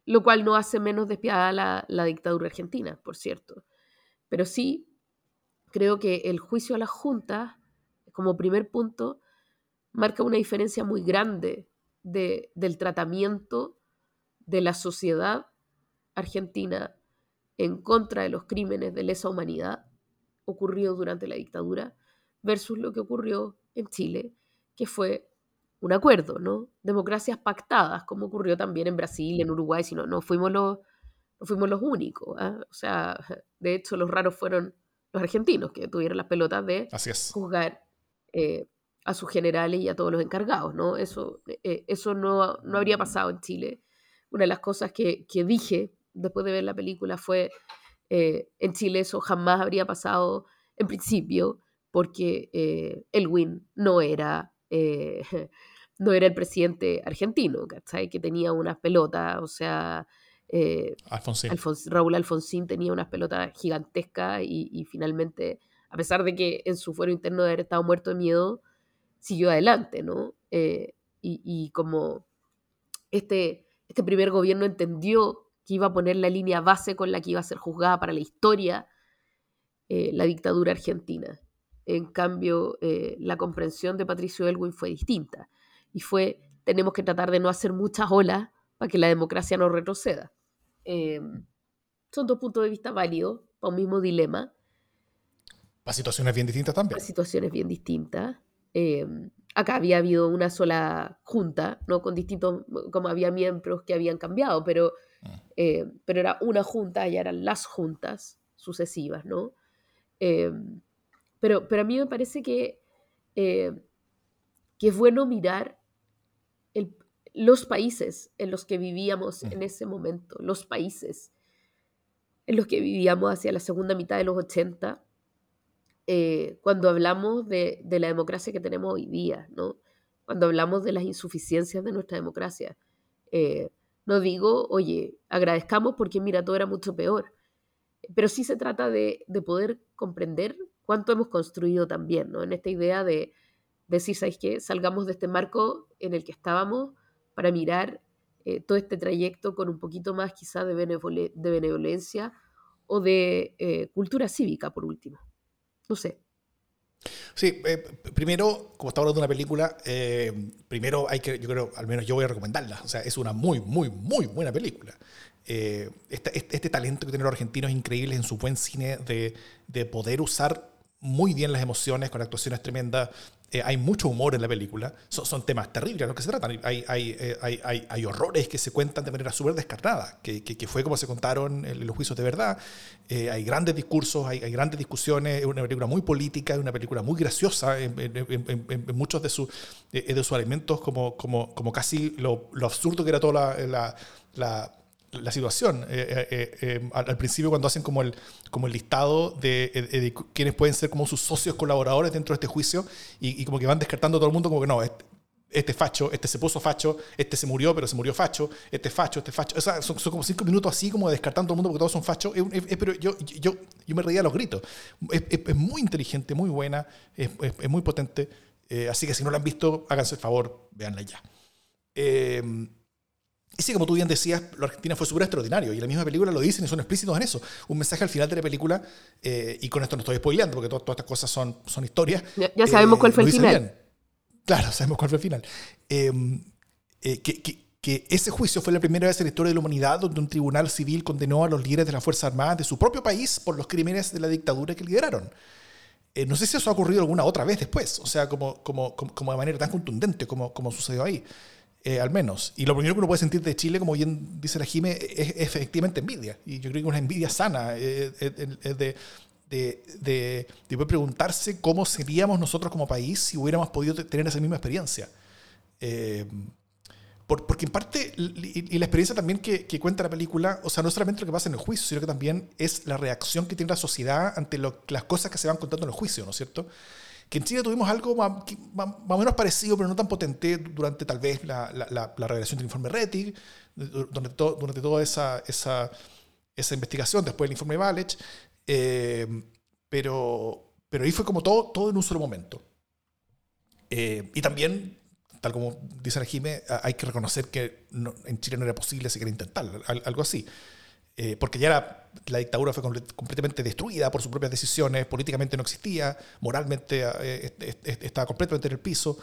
lo cual no hace menos despiadada la, la dictadura argentina, por cierto. Pero sí creo que el juicio a las juntas, como primer punto, marca una diferencia muy grande de, del tratamiento de la sociedad argentina en contra de los crímenes de lesa humanidad ocurridos durante la dictadura versus lo que ocurrió en Chile, que fue un acuerdo, ¿no? Democracias pactadas, como ocurrió también en Brasil, en Uruguay, si no, no fuimos los, no fuimos los únicos. ¿ah? O sea, *laughs* de hecho, los raros fueron los argentinos que tuvieron las pelotas de Así es. juzgar eh, a sus generales y a todos los encargados, ¿no? Eso, eh, eso no, no habría pasado en Chile. Una de las cosas que, que dije después de ver la película fue, eh, en Chile eso jamás habría pasado en principio, porque Elwin no era, *laughs* no era el presidente argentino, ¿cachai? Que tenía unas pelotas, o sea, eh, Alfonsín. Alfons- Raúl Alfonsín tenía unas pelotas gigantescas y, y finalmente, a pesar de que en su fuero interno de haber estado muerto de miedo, siguió adelante, ¿no? Eh, y, y como este, este primer gobierno entendió que iba a poner la línea base con la que iba a ser juzgada para la historia eh, la dictadura argentina. En cambio, la comprensión de Patricio Elwin fue distinta y fue, tenemos que tratar de no hacer muchas olas para que la democracia no retroceda. Eh, son dos puntos de vista válidos para un mismo dilema, Para situaciones bien distintas también. para situaciones bien distintas. Eh, acá había habido una sola junta, ¿no? Con distintos, como había miembros que habían cambiado, pero, Mm. eh, pero era una junta, ya eran las juntas sucesivas, ¿no? Eh, pero, pero a mí me parece que, que es bueno mirar el- los países en los que vivíamos Mm. en ese momento, los países en los que vivíamos hacia la segunda mitad de los 80, eh, cuando hablamos de, de, la democracia que tenemos hoy día, ¿no? Cuando hablamos de las insuficiencias de nuestra democracia. Eh, no digo, oye, agradezcamos porque mira, todo era mucho peor, pero sí se trata de, de poder comprender cuánto hemos construido también, ¿no? En esta idea de, decir, ¿sabéis qué? Salgamos de este marco en el que estábamos para mirar eh, todo este trayecto con un poquito más quizá de, benevolencia o de eh, cultura cívica, por último. No sé. Sí, eh, primero, como estamos hablando de una película, primero hay que, yo creo, al menos yo voy a recomendarla. O sea, es una muy, muy, muy buena película. Este, este, este, talento que tienen los argentinos increíbles en su buen cine de, de poder usar muy bien las emociones, con actuaciones tremendas, eh, hay mucho humor en la película. Son, temas terribles los que se tratan. Hay, eh, hay, hay, hay, horrores que se cuentan de manera súper descarnada, que, que, fue como se contaron en los juicios de verdad. Eh, hay grandes discursos, hay, grandes discusiones. Es una película muy política, es una película muy graciosa en, muchos de, sus de sus elementos, como, como, como casi lo, lo absurdo que era toda la, la la situación. Eh, eh, eh, al, principio cuando hacen como el, como el listado de, quienes pueden ser como sus socios colaboradores dentro de este juicio y, como que van descartando a todo el mundo como que no, este, este, facho, este se puso facho, este se murió pero se murió facho, este facho, este facho. O sea, son, como cinco minutos así como descartando todo el mundo porque todos son fachos. pero yo, yo, yo me reía los gritos. Es, muy inteligente, muy buena, es, muy potente. así que si no la han visto, háganse el favor, véanla ya. Y sí, como tú bien decías, la Argentina fue súper extraordinario. Y la misma película lo dicen y son explícitos en eso. Un mensaje al final de la película, eh, y con esto no estoy spoileando porque todas estas cosas son, son historias. Ya, sabemos cuál fue el final. Claro, sabemos cuál fue el final. Em, eh, que, que, ese juicio fue la primera vez en la historia de la humanidad donde un tribunal civil condenó a los líderes de las Fuerzas Armadas de su propio país por los crímenes de la dictadura que lideraron. Eh, no sé si eso ha ocurrido alguna otra vez después, o sea, como, como, como, de manera tan contundente como, como sucedió ahí. Eh, al menos. Y lo primero que uno puede sentir de Chile, como bien dice la Jime, es, efectivamente envidia. Y yo creo que una envidia sana eh, eh, es de, de, de, de, preguntarse cómo seríamos nosotros como país si hubiéramos podido tener esa misma experiencia. porque en parte, y, la experiencia también que, que, cuenta la película, o sea, no solamente lo que pasa en el juicio, sino que también es la reacción que tiene la sociedad ante las cosas que se van contando en el juicio, ¿no es cierto? Que en Chile tuvimos algo más, o menos parecido, pero no tan potente durante tal vez la, la, la, revelación del informe RETI, durante, durante toda esa, esa, esa, investigación, después del informe Valech, eh, pero, pero ahí fue como todo, todo en un solo momento. Eh, y también, tal como dice la Jime, hay que reconocer que en Chile no era posible siquiera intentarlo, algo así. Eh, porque ya era, la dictadura fue completamente destruida por sus propias decisiones, políticamente no existía, moralmente eh, estaba completamente en el piso,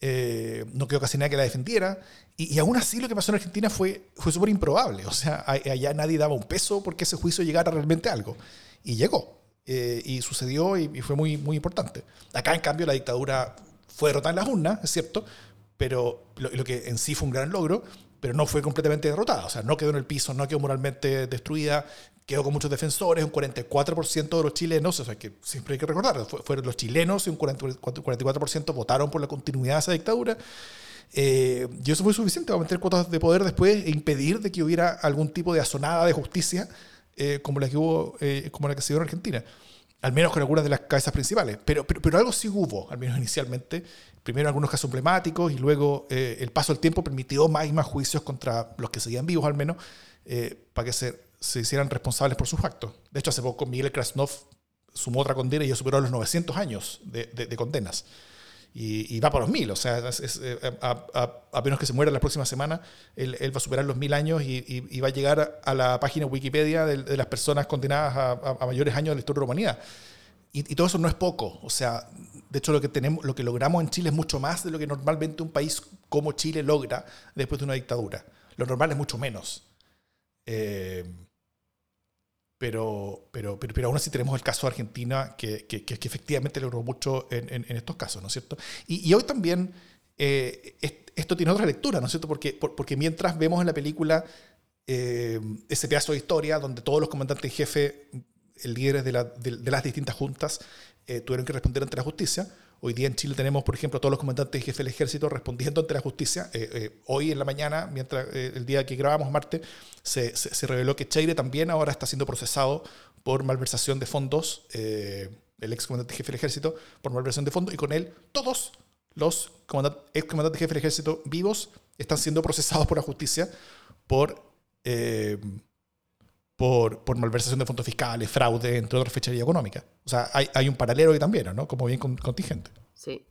eh, no quedó casi nadie que la defendiera, y, aún así lo que pasó en Argentina fue, fue súper improbable, o sea, allá nadie daba un peso porque ese juicio llegara realmente a algo, y llegó, y sucedió y, fue muy, muy importante. Acá, en cambio, la dictadura fue derrotada en las urnas, es cierto, pero lo que en sí fue un gran logro, pero no fue completamente derrotada. O sea, no quedó en el piso, no quedó moralmente destruida, quedó con muchos defensores, un 44% de los chilenos, o sea, que siempre hay que recordar, fueron los chilenos y un 44% votaron por la continuidad de esa dictadura. Eh, y eso fue suficiente para meter cuotas de poder después e impedir de que hubiera algún tipo de asonada de justicia eh, como la que hubo, eh, como la que se dio en Argentina al menos con algunas de las cabezas principales. Pero, pero, pero, algo sí hubo, al menos inicialmente. Primero algunos casos emblemáticos y luego eh, el paso del tiempo permitió más y más juicios contra los que seguían vivos, al menos, para que se, se, hicieran responsables por sus actos. De hecho, hace poco Miguel Krasnov sumó otra condena y ya superó los 900 años de, de condenas y, va para los mil. O sea, eh, a, menos que se muera la próxima semana, él, va a superar los mil años y, va a llegar a la página Wikipedia de, las personas condenadas a, mayores años de la historia de la humanidad. Y, todo eso no es poco. O sea, de hecho, lo que, tenemos, lo que logramos en Chile es mucho más de lo que normalmente un país como Chile logra después de una dictadura. Lo normal es mucho menos. Eh, pero, pero, pero, pero, aún así tenemos el caso de Argentina que, que, que efectivamente logró mucho en, en, estos casos, ¿no es cierto? Y, y hoy también eh, esto tiene otra lectura, ¿no es cierto? Porque, porque mientras vemos en la película eh, ese pedazo de historia donde todos los comandantes en jefe, líderes de, la, de, las distintas juntas, eh, tuvieron que responder ante la justicia, Hoy día en Chile tenemos, por ejemplo, a todos los comandantes y jefes del ejército respondiendo ante la justicia. Eh, eh, hoy en la mañana, mientras eh, el día que grabamos martes, se, reveló que Cheire también ahora está siendo procesado por malversación de fondos el ex comandante jefe del ejército, por malversación de fondos, y con él todos los ex comandantes jefe del ejército vivos están siendo procesados por la justicia por, por, por, malversación de fondos fiscales, fraude, entre otras fechorías económicas. O sea, hay, hay, un paralelo ahí también, ¿no? Como bien contingente. Sí.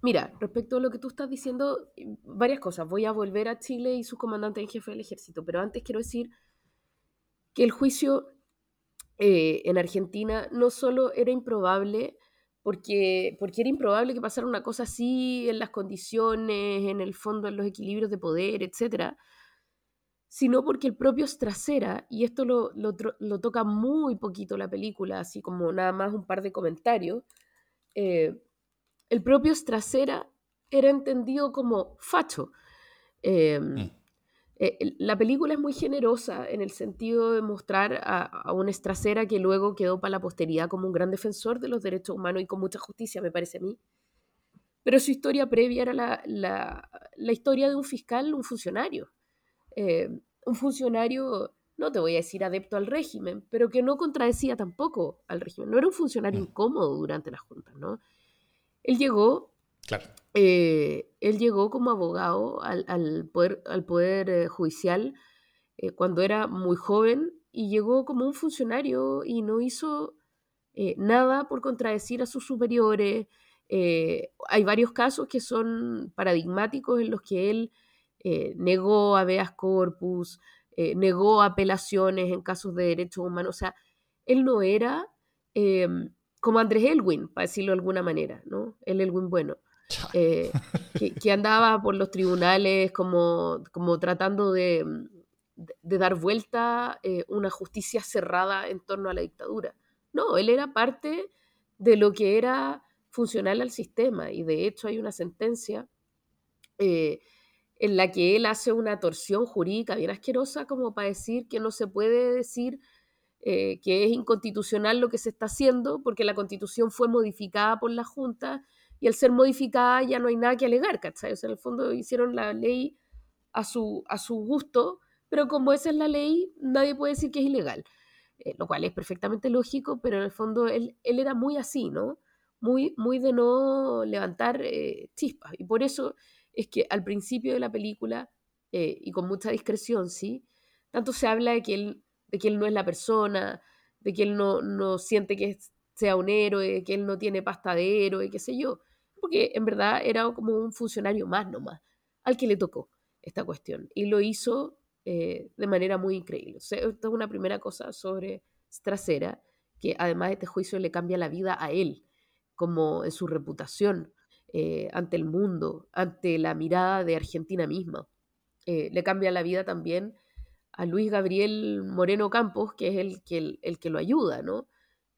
Mira, respecto a lo que tú estás diciendo, varias cosas. Voy a volver a Chile y su comandante en jefe del ejército, pero antes quiero decir que el juicio eh, en Argentina no solo era improbable, porque, porque era improbable que pasara una cosa así en las condiciones, en el fondo, en los equilibrios de poder, etc., sino porque el propio Strasera, y esto lo, lo, toca muy poquito la película, así como nada más un par de comentarios, eh, el propio Strasera era entendido como facho. Em, mm. eh, la película es muy generosa en el sentido de mostrar a, una Strasera que luego quedó para la posteridad como un gran defensor de los derechos humanos y con mucha justicia, me parece a mí. Pero su historia previa era la, la, historia de un fiscal, un funcionario. Em, un funcionario, no te voy a decir adepto al régimen, pero que no contradecía tampoco al régimen. No era un funcionario mm. incómodo durante las juntas, ¿no? Él llegó, eh, él llegó como abogado al, poder, al poder eh, judicial eh, cuando era muy joven y llegó como un funcionario y no hizo nada por contradecir a sus superiores. hay varios casos que son paradigmáticos en los que él negó habeas corpus, negó apelaciones en casos de derechos humanos. O sea, él no era em, como Andrés Elwin, para decirlo de alguna manera, ¿no? El Elwin bueno, eh, que, andaba por los tribunales como, como tratando de, de, dar vuelta eh, una justicia cerrada en torno a la dictadura. No, él era parte de lo que era funcional al sistema y de hecho hay una sentencia eh, en la que él hace una torsión jurídica bien asquerosa como para decir que no se puede decir eh, que es inconstitucional lo que se está haciendo porque la constitución fue modificada por la Junta y al ser modificada ya no hay nada que alegar, ¿cachai? O sea, en el fondo hicieron la ley a su, a su gusto, pero como esa es la ley, nadie puede decir que es ilegal, eh, lo cual es perfectamente lógico, pero en el fondo él, él era muy así, ¿no? Muy, muy de no levantar eh, chispas. Y por eso es que al principio de la película, y con mucha discreción, ¿sí? Tanto se habla de que él de que no es la persona, de que él no, no siente que sea un héroe, que él no tiene pasta de héroe, qué sé yo. Porque en verdad era como un funcionario más nomás, al que le tocó esta cuestión. Y lo hizo eh, de manera muy increíble. O sea, esto es una primera cosa sobre Strasera, que además este juicio le cambia la vida a él, como en su reputación eh, ante el mundo, ante la mirada de Argentina misma. Eh, le cambia la vida también a Luis Gabriel Moreno Campos, que es el que, el, que lo ayuda, ¿no?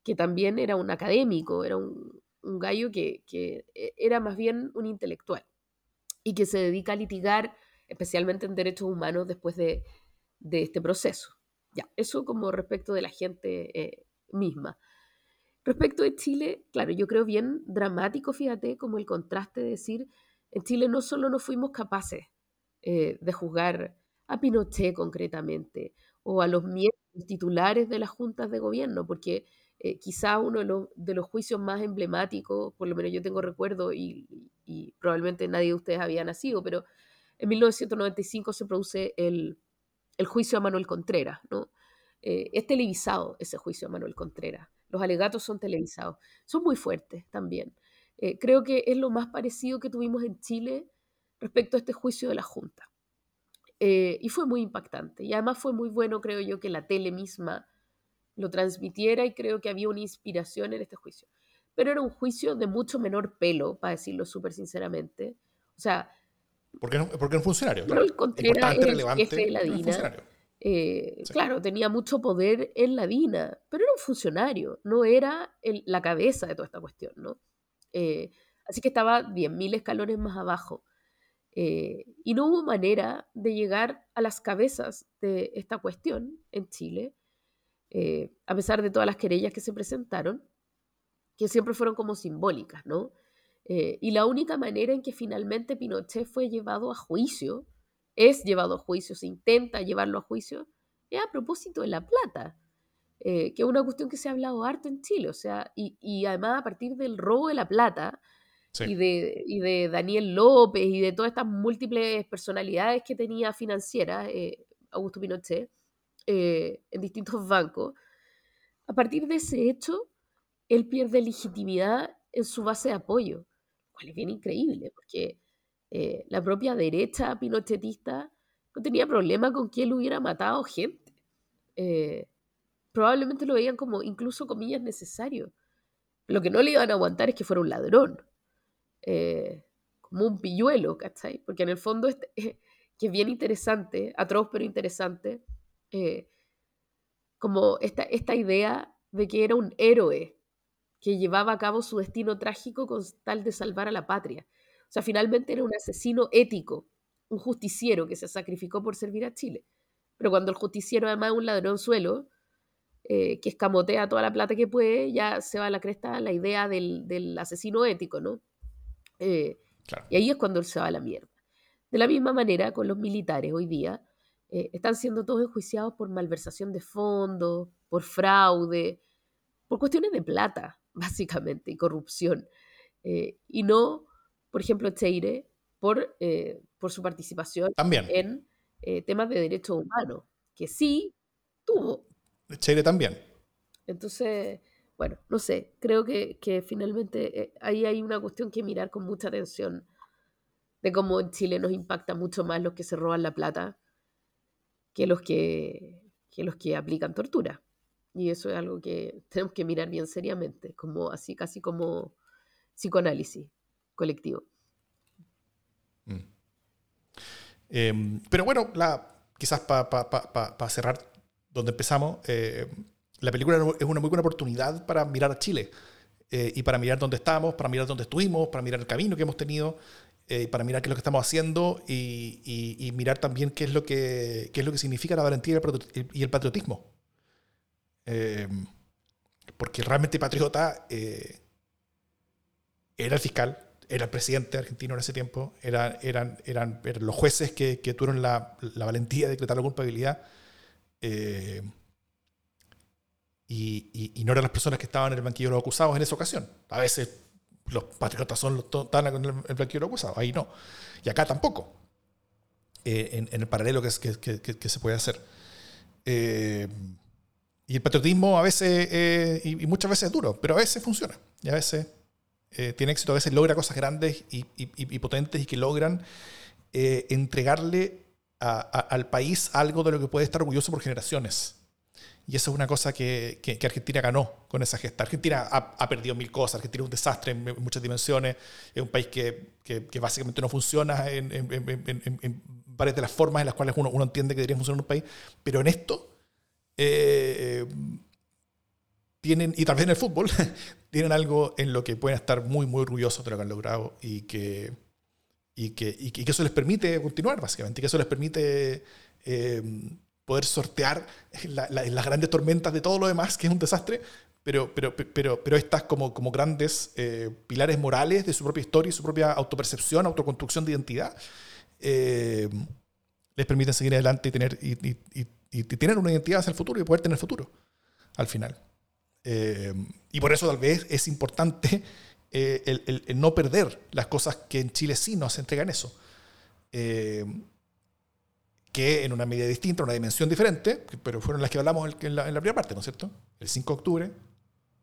Que también era un académico, era un, gallo que, e, era más bien un intelectual y que se dedica a litigar, especialmente en derechos humanos, después de, este proceso. Ya, eso como respecto de la gente eh, misma. Respecto de Chile, claro, yo creo bien dramático, fíjate, como el contraste de decir, en Chile no solo no fuimos capaces eh, de juzgar a Pinochet concretamente, o a los miembros titulares de las juntas de gobierno, porque eh, quizá uno de los, juicios más emblemáticos, por lo menos yo tengo recuerdo y, probablemente nadie de ustedes había nacido, pero en 1995 se produce el, juicio a Manuel Contreras, ¿no? Eh, es televisado ese juicio a Manuel Contreras, los alegatos son televisados, son muy fuertes también. Eh, creo que es lo más parecido que tuvimos en Chile respecto a este juicio de la Junta. Eh, y fue muy impactante. Y además fue muy bueno, creo yo, que la tele misma lo transmitiera y creo que había una inspiración en este juicio. Pero era un juicio de mucho menor pelo, para decirlo súper sinceramente. O sea... Porque, porque era un funcionario. Claro. Contreras era el jefe de la DINA. Eh, claro, tenía mucho poder en la DINA, pero era un funcionario, no era la cabeza de toda esta cuestión, ¿no? Eh, así que estaba 10.000 escalones más abajo. Eh, y no hubo manera de llegar a las cabezas de esta cuestión en Chile, eh, a pesar de todas las querellas que se presentaron, que siempre fueron como simbólicas, ¿no? Y la única manera en que finalmente Pinochet fue llevado a juicio, es llevado a juicio, se intenta llevarlo a juicio, es a propósito de la plata. eh, que es una cuestión que se ha hablado harto en Chile, o sea, y, y además a partir del robo de la plata Sí. y, de, y de Daniel López y de todas estas múltiples personalidades que tenía financieras eh, Augusto Pinochet eh, en distintos bancos, a partir de ese hecho, él pierde legitimidad en su base de apoyo, lo cual es bien increíble, porque eh, la propia derecha pinochetista no tenía problema con que él hubiera matado gente. Eh, probablemente lo veían como incluso comillas necesario. Lo que no le iban a aguantar es que fuera un ladrón, eh, como un pilluelo, ¿cachai? Porque en el fondo, este, *laughs* que es bien interesante, atroz pero interesante, eh, como esta, esta idea de que era un héroe que llevaba a cabo su destino trágico con tal de salvar a la patria. O sea, finalmente era un asesino ético, un justiciero que se sacrificó por servir a Chile. Pero cuando el justiciero además es un ladronzuelo, eh, que escamotea toda la plata que puede, ya se va a la cresta la idea del, del asesino ético, ¿no? Eh, Claro. y ahí es cuando él se va a la mierda. De la misma manera, con los militares hoy día, eh, están siendo todos enjuiciados por malversación de fondos, por fraude, por cuestiones de plata, *laughs* básicamente, y corrupción. Y no, por ejemplo, Cheire, por, eh, por su participación También. en eh, temas de derechos humanos, que sí tuvo. Cheire también. Entonces, bueno, no sé, creo que, que finalmente eh, ahí hay una cuestión que mirar con mucha atención de cómo en Chile nos impacta mucho más los que se roban la plata que los que, que los que aplican tortura. Y eso es algo que tenemos que mirar bien seriamente, como así, casi como psicoanálisis colectivo. Eh, pero bueno, quizás para cerrar donde empezamos, eh, la película es una muy buena oportunidad para mirar a Chile eh, y para mirar dónde estamos, para mirar dónde estuvimos, para mirar el camino que hemos tenido, eh, para mirar qué es lo que estamos haciendo y, mirar también qué es lo que, qué es lo que significa la valentía y el, patriotismo. Eh, porque realmente patriota era el fiscal, era el presidente argentino en ese tiempo, era- eran, eran, eran los jueces que, que tuvieron la, la valentía de decretar la culpabilidad. eh, y, y- y no eran las personas que estaban en el banquillo de los acusados en esa ocasión. A veces los patriotas son los están en el, banquillo de los acusados, ahí no. Y acá tampoco. Eh, en, en el paralelo que, es- que- que- que se puede hacer. Eh, y el patriotismo a veces, eh, y, y muchas veces es duro, pero a veces funciona. Y a veces eh, tiene éxito, a veces logra cosas grandes y, y- y- potentes y que logran eh, entregarle a- a- al país algo de lo que puede estar orgulloso por generaciones. Y eso es una cosa que, que- que Argentina ganó con esa gesta. Argentina ha, ha perdido mil cosas, Argentina es un desastre en, muchas dimensiones, es un país que, que- básicamente no funciona en- en- en varias de las formas en las cuales uno, uno entiende que debería funcionar un país, pero en esto eh, tienen, y también el fútbol, *laughs* tienen algo en lo que pueden estar muy, muy orgullosos de lo que han logrado y que, y que, y que, eso les permite continuar, básicamente, y que eso les permite eh, poder sortear la- la- las grandes tormentas de todo lo demás, que es un desastre, pero, pero, pero, pero estas como, como grandes eh, pilares morales de su propia historia y su propia autopercepción, autoconstrucción de identidad, eh, les permiten seguir adelante y tener, y, y- y- y tener una identidad hacia el futuro y poder tener futuro al final. Eh, y por eso tal vez es importante eh, el, el- el no perder las cosas que en Chile sí nos entregan eso. Eh, que en una medida distinta, una dimensión diferente, pero fueron las que hablamos en la, en la primera parte, ¿no es cierto? El 5 de octubre,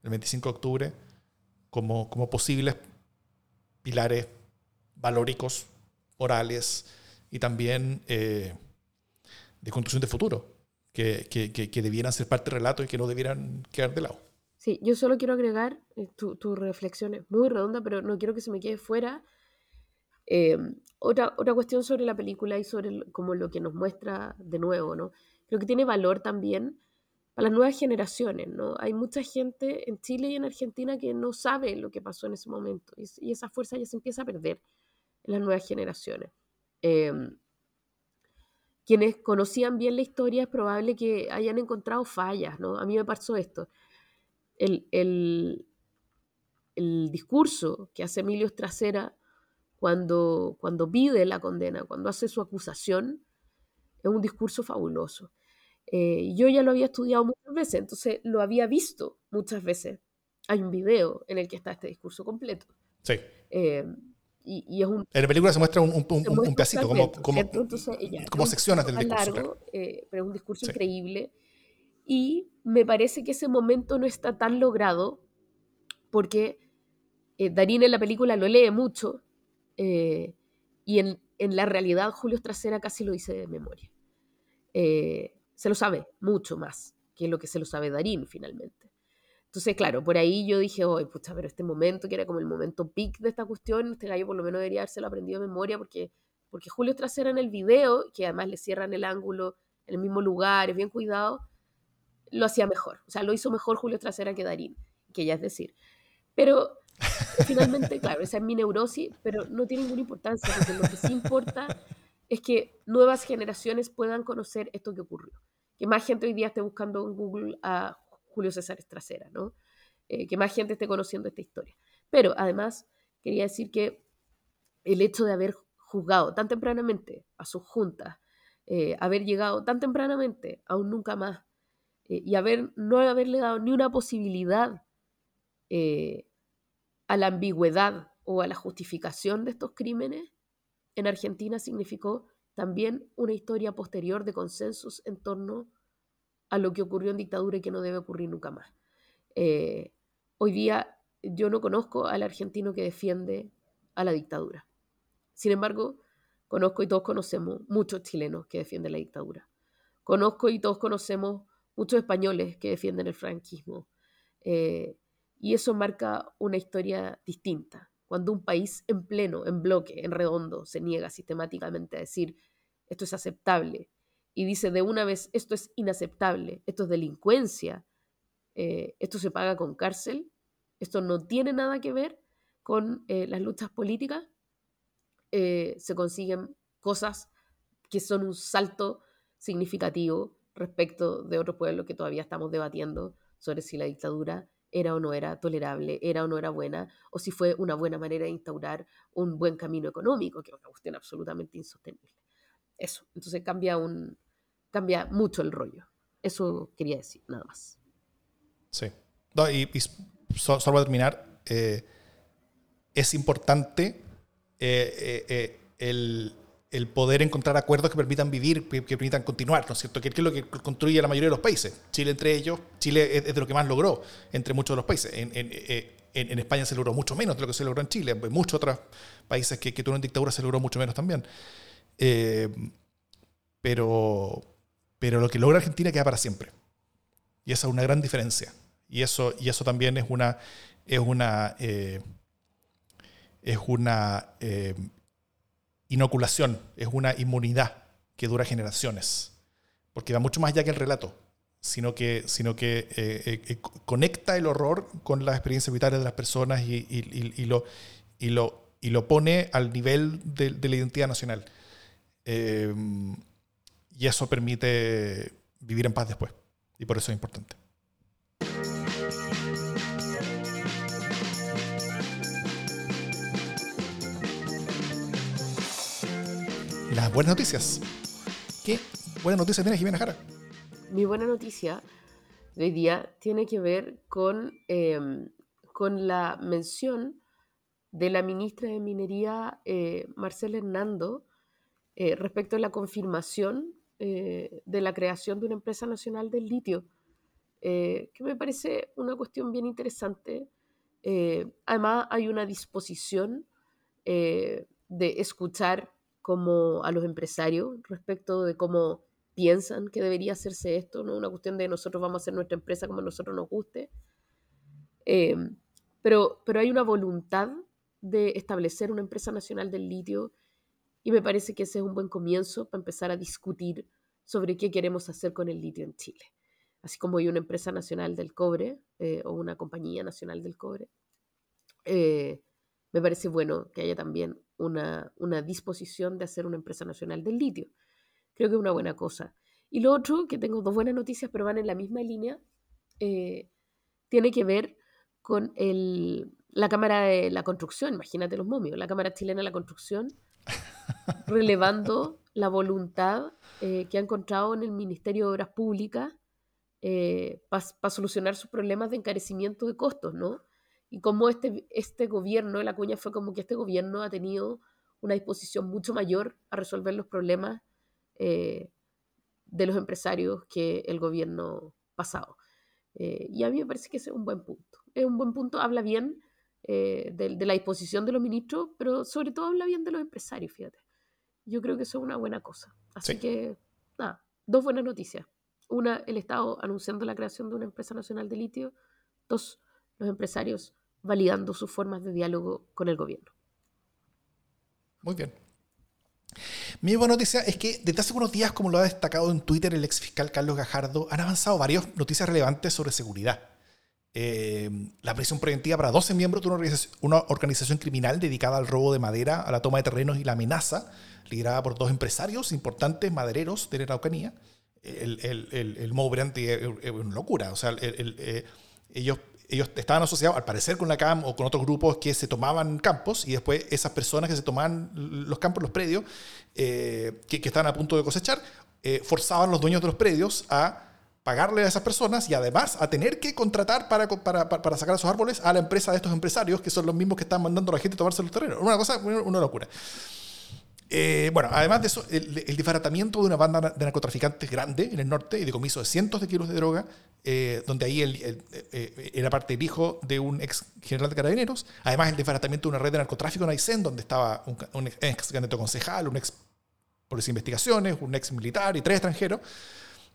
el 25 de octubre, como, como posibles pilares valóricos, morales y también eh, de construcción de futuro, que, que, que, que debieran ser parte del relato y que no debieran quedar de lado. Sí, yo solo quiero agregar, eh, tu, tu reflexión es muy redonda, pero no quiero que se me quede fuera. eh, otra, cuestión sobre la película y sobre el- como lo que nos muestra de nuevo, ¿no? Creo que tiene valor también para las nuevas generaciones, ¿no? Hay mucha gente en Chile y en Argentina que no sabe lo que pasó en ese momento y, y esa fuerza ya se empieza a perder en las nuevas generaciones. Eh, quienes conocían bien la historia es probable que hayan encontrado fallas, ¿no? A mí me pasó esto. El, el, el discurso que hace Emilio Estracera cuando, cuando pide la condena, cuando hace su acusación, es un discurso fabuloso. Eh, yo ya lo había estudiado muchas veces, entonces lo había visto muchas veces. Hay un video en el que está este discurso completo. Sí. Eh, y, es un, en la película se muestra un, un, un, pedacito, como, como, como secciones del discurso. Largo, eh, pero es un discurso increíble. Y me parece que ese momento no está tan logrado porque eh, Darín en la película lo lee mucho eh, y en, en, la realidad Julio Trasera casi lo dice de memoria. Eh, se lo sabe mucho más que lo que se lo sabe Darín finalmente. Entonces, claro, por ahí yo dije, oye, pucha, pero este momento, que era como el momento peak de esta cuestión, este gallo por lo menos debería habérselo aprendido de memoria, porque, porque Julio Trasera en el video, que además le cierran el ángulo en el mismo lugar, es bien cuidado, lo hacía mejor. O sea, lo hizo mejor Julio Trasera que Darín, que ya es decir. Pero *laughs* finalmente, claro, esa es mi neurosis, pero no tiene ninguna importancia, porque lo que sí importa es que nuevas generaciones puedan conocer esto que ocurrió. Que más gente hoy día esté buscando en Google a Julio César Estracera, ¿no? Eh, que más gente esté conociendo esta historia. Pero además, quería decir que el hecho de haber juzgado tan tempranamente a sus juntas, eh, haber llegado tan tempranamente a un nunca más, eh, y haber, no haberle dado ni una posibilidad a la ambigüedad o a la justificación de estos crímenes, en Argentina significó también una historia posterior de consensos en torno a lo que ocurrió en dictadura y que no debe ocurrir nunca más. Eh, hoy día yo no conozco al argentino que defiende a la dictadura. Sin embargo, conozco y todos conocemos muchos chilenos que defienden la dictadura. Conozco y todos conocemos muchos españoles que defienden el franquismo. Eh, y eso marca una historia distinta. Cuando un país en pleno, en bloque, en redondo, se niega sistemáticamente a decir esto es aceptable y dice de una vez, esto es inaceptable, esto es delincuencia, eh, esto se paga con cárcel, esto no tiene nada que ver con eh, las luchas políticas, se consiguen cosas que son un salto significativo respecto de otros pueblos que todavía estamos debatiendo sobre si la dictadura era o no era tolerable, era o no era buena, o si fue una buena manera de instaurar un buen camino económico, que es una cuestión absolutamente insostenible. Eso, entonces cambia un, cambia mucho el rollo. Eso quería decir, nada más. Sí. y, solo para terminar, eh, es importante eh, eh, el, el, poder encontrar acuerdos que permitan vivir, que, permitan continuar, ¿no es cierto? Que, es lo que construye la mayoría de los países. Chile entre ellos, Chile es, de lo que más logró entre muchos de los países. En, en, en, España se logró mucho menos de lo que se logró en Chile. En muchos otros países que, que tuvieron dictadura se logró mucho menos también. pero, pero lo que logra Argentina queda para siempre. Y esa es una gran diferencia. Y eso, y eso también es una, es una, eh, es una eh, inoculación, es una inmunidad que dura generaciones. Porque va mucho más allá que el relato, sino que, sino que eh, conecta el horror con las experiencias vitales de las personas y, lo, y, lo, y lo pone al nivel de la identidad nacional y eso permite vivir en paz después. Y por eso es importante. Las buenas noticias. ¿Qué buena noticia tiene Jimena Jara? Mi buena noticia de hoy día tiene que ver con, em, con la mención de la ministra de Minería, eh, Marcela Hernando, eh, respecto a la confirmación eh, de la creación de una empresa nacional del litio, eh, que me parece una cuestión bien interesante. Además, hay una disposición de escuchar como a los empresarios respecto de cómo piensan que debería hacerse esto, no una cuestión de nosotros vamos a hacer nuestra empresa como a nosotros nos guste. pero, pero hay una voluntad de establecer una empresa nacional del litio y me parece que ese es un buen comienzo para empezar a discutir sobre qué queremos hacer con el litio en Chile. Así como hay una empresa nacional del cobre eh, o una compañía nacional del cobre, eh, me parece bueno que haya también una, una, disposición de hacer una empresa nacional del litio. Creo que es una buena cosa. Y lo otro, que tengo dos buenas noticias, pero van en la misma línea, eh, tiene que ver con el, la Cámara de la Construcción, imagínate los momios, la Cámara Chilena de la Construcción, *laughs* relevando la voluntad eh, que ha encontrado en el Ministerio de Obras Públicas para solucionar sus problemas de encarecimiento de costos, ¿no? Y cómo este, este gobierno, la cuña fue como que este gobierno ha tenido una disposición mucho mayor a resolver los problemas de los empresarios que el gobierno pasado. y a mí me parece que ese es un buen punto. Es un buen punto, habla bien eh, de, la disposición de los ministros, pero sobre todo habla bien de los empresarios, fíjate. Yo creo que eso es una buena cosa. Así que, nada, dos buenas noticias. Una, el Estado anunciando la creación de una empresa nacional de litio. Dos, los empresarios validando sus formas de diálogo con el gobierno. Muy bien. Mi buena noticia es que desde hace unos días, como lo ha destacado en Twitter el ex fiscal Carlos Gajardo, han avanzado varias noticias relevantes sobre seguridad. Eh, la prisión preventiva para 12 miembros de una organización, criminal dedicada al robo de madera, a la toma de terrenos y la amenaza, liderada por dos empresarios importantes madereros de la Araucanía. El, el, el, el es una locura. O sea, eh, ellos, ellos estaban asociados, al parecer, con la CAM o con otros grupos que se tomaban campos y después esas personas que se tomaban los campos, los predios, eh, que, que estaban a punto de cosechar, forzaban a los dueños de los predios a pagarle a esas personas y además a tener que contratar para, para, para, sacar esos árboles a la empresa de estos empresarios, que son los mismos que están mandando a la gente a tomarse los terrenos. Una cosa, una locura. Eh, bueno, además de eso, el, el, de una banda de narcotraficantes grande en el norte y de comiso de cientos de kilos de droga, eh, donde ahí el, eh, era parte del hijo de un ex general de carabineros. Además, el disbaratamiento de una red de narcotráfico en Aysén, donde estaba un, ex candidato concejal, un ex policía de investigaciones, un ex militar y tres extranjeros.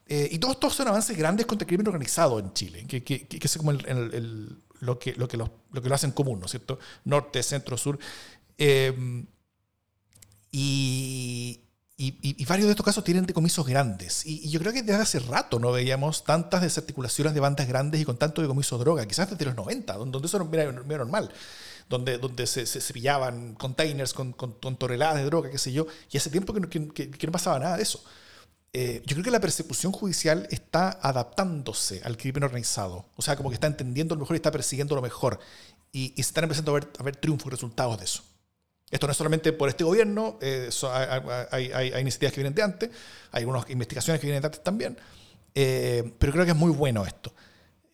Eh, y todos estos son avances grandes contra el crimen organizado en Chile, que, que, que es como el, lo, que, lo, que lo, que lo hacen común, ¿no es cierto? Norte, centro, sur. Eh, y, y, varios de estos casos tienen decomisos grandes. Y, yo creo que desde hace rato no veíamos tantas desarticulaciones de bandas grandes y con tanto decomiso de droga, quizás desde los 90, donde eso era, normal donde, donde se, se, pillaban containers con, con, toneladas de droga, qué sé yo, y hace tiempo que que, que no pasaba nada de eso. Eh, yo creo que la persecución judicial está adaptándose al crimen organizado. O sea, como que está entendiendo lo mejor y está persiguiendo lo mejor. Y, se están empezando a ver, a ver triunfos y resultados de eso. Esto no es solamente por este gobierno, eh, hay, hay, hay, iniciativas que vienen de antes, hay algunas investigaciones que vienen de antes también, eh, pero creo que es muy bueno esto.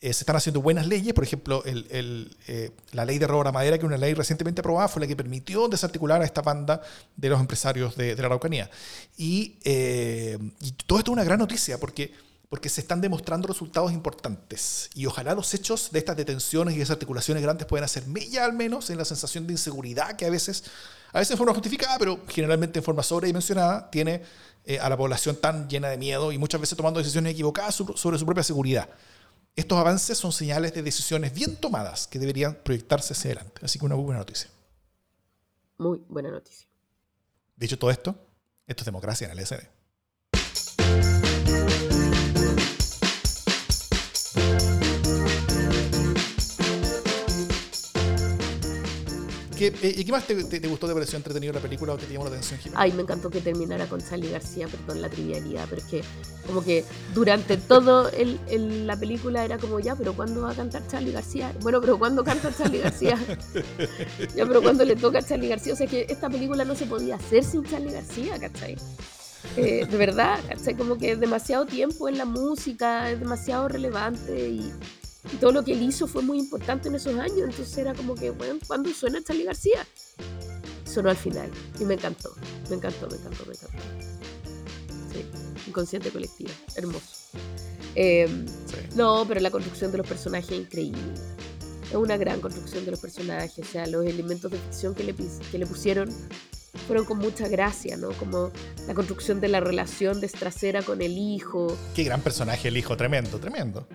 Eh, se están haciendo buenas leyes, por ejemplo, eh, la ley de robo a la madera, que una ley recientemente aprobada, fue la que permitió desarticular a esta banda de los empresarios de, la Araucanía. Eh, y, todo esto es una gran noticia porque, porque se están demostrando resultados importantes. Y ojalá los hechos de estas detenciones y desarticulaciones grandes puedan hacer mella al menos en la sensación de inseguridad que a veces, a veces en forma justificada, pero generalmente en forma sobredimensionada, tiene a la población tan llena de miedo y muchas veces tomando decisiones equivocadas sobre su propia seguridad. Estos avances son señales de decisiones bien tomadas que deberían proyectarse hacia adelante. Así que una muy buena noticia. Muy buena noticia. Dicho todo esto, esto es democracia en el SD. Eh, ¿Y qué más te, gustó, te pareció entretenido la película o que te llamó la atención, Ay, me encantó que terminara con Charlie García, perdón la trivialidad, pero es que como que durante todo la película era como, ya, pero ¿cuándo va a cantar Charlie García? Bueno, pero ¿cuándo canta Charlie García? *laughs* ya, pero ¿cuándo le toca a Charlie García? O sea, que esta película no se podía hacer sin Charlie García, ¿cachai? Eh, de verdad, ¿cachai? Como que es demasiado tiempo en la música, es demasiado relevante y y todo lo que él hizo fue muy importante en esos años. Entonces era como que, bueno, ¿cuándo suena Charlie García? Sonó al final. Y me encantó. Me encantó, me encantó, me encantó. Sí, inconsciente colectiva. Hermoso. Em, no, pero la construcción de los personajes es increíble. Es una gran construcción de los personajes. O sea, los elementos de ficción que le, que le pusieron fueron con mucha gracia, ¿no? Como la construcción de la relación de Estracera con el hijo. Qué gran personaje el hijo, tremendo, tremendo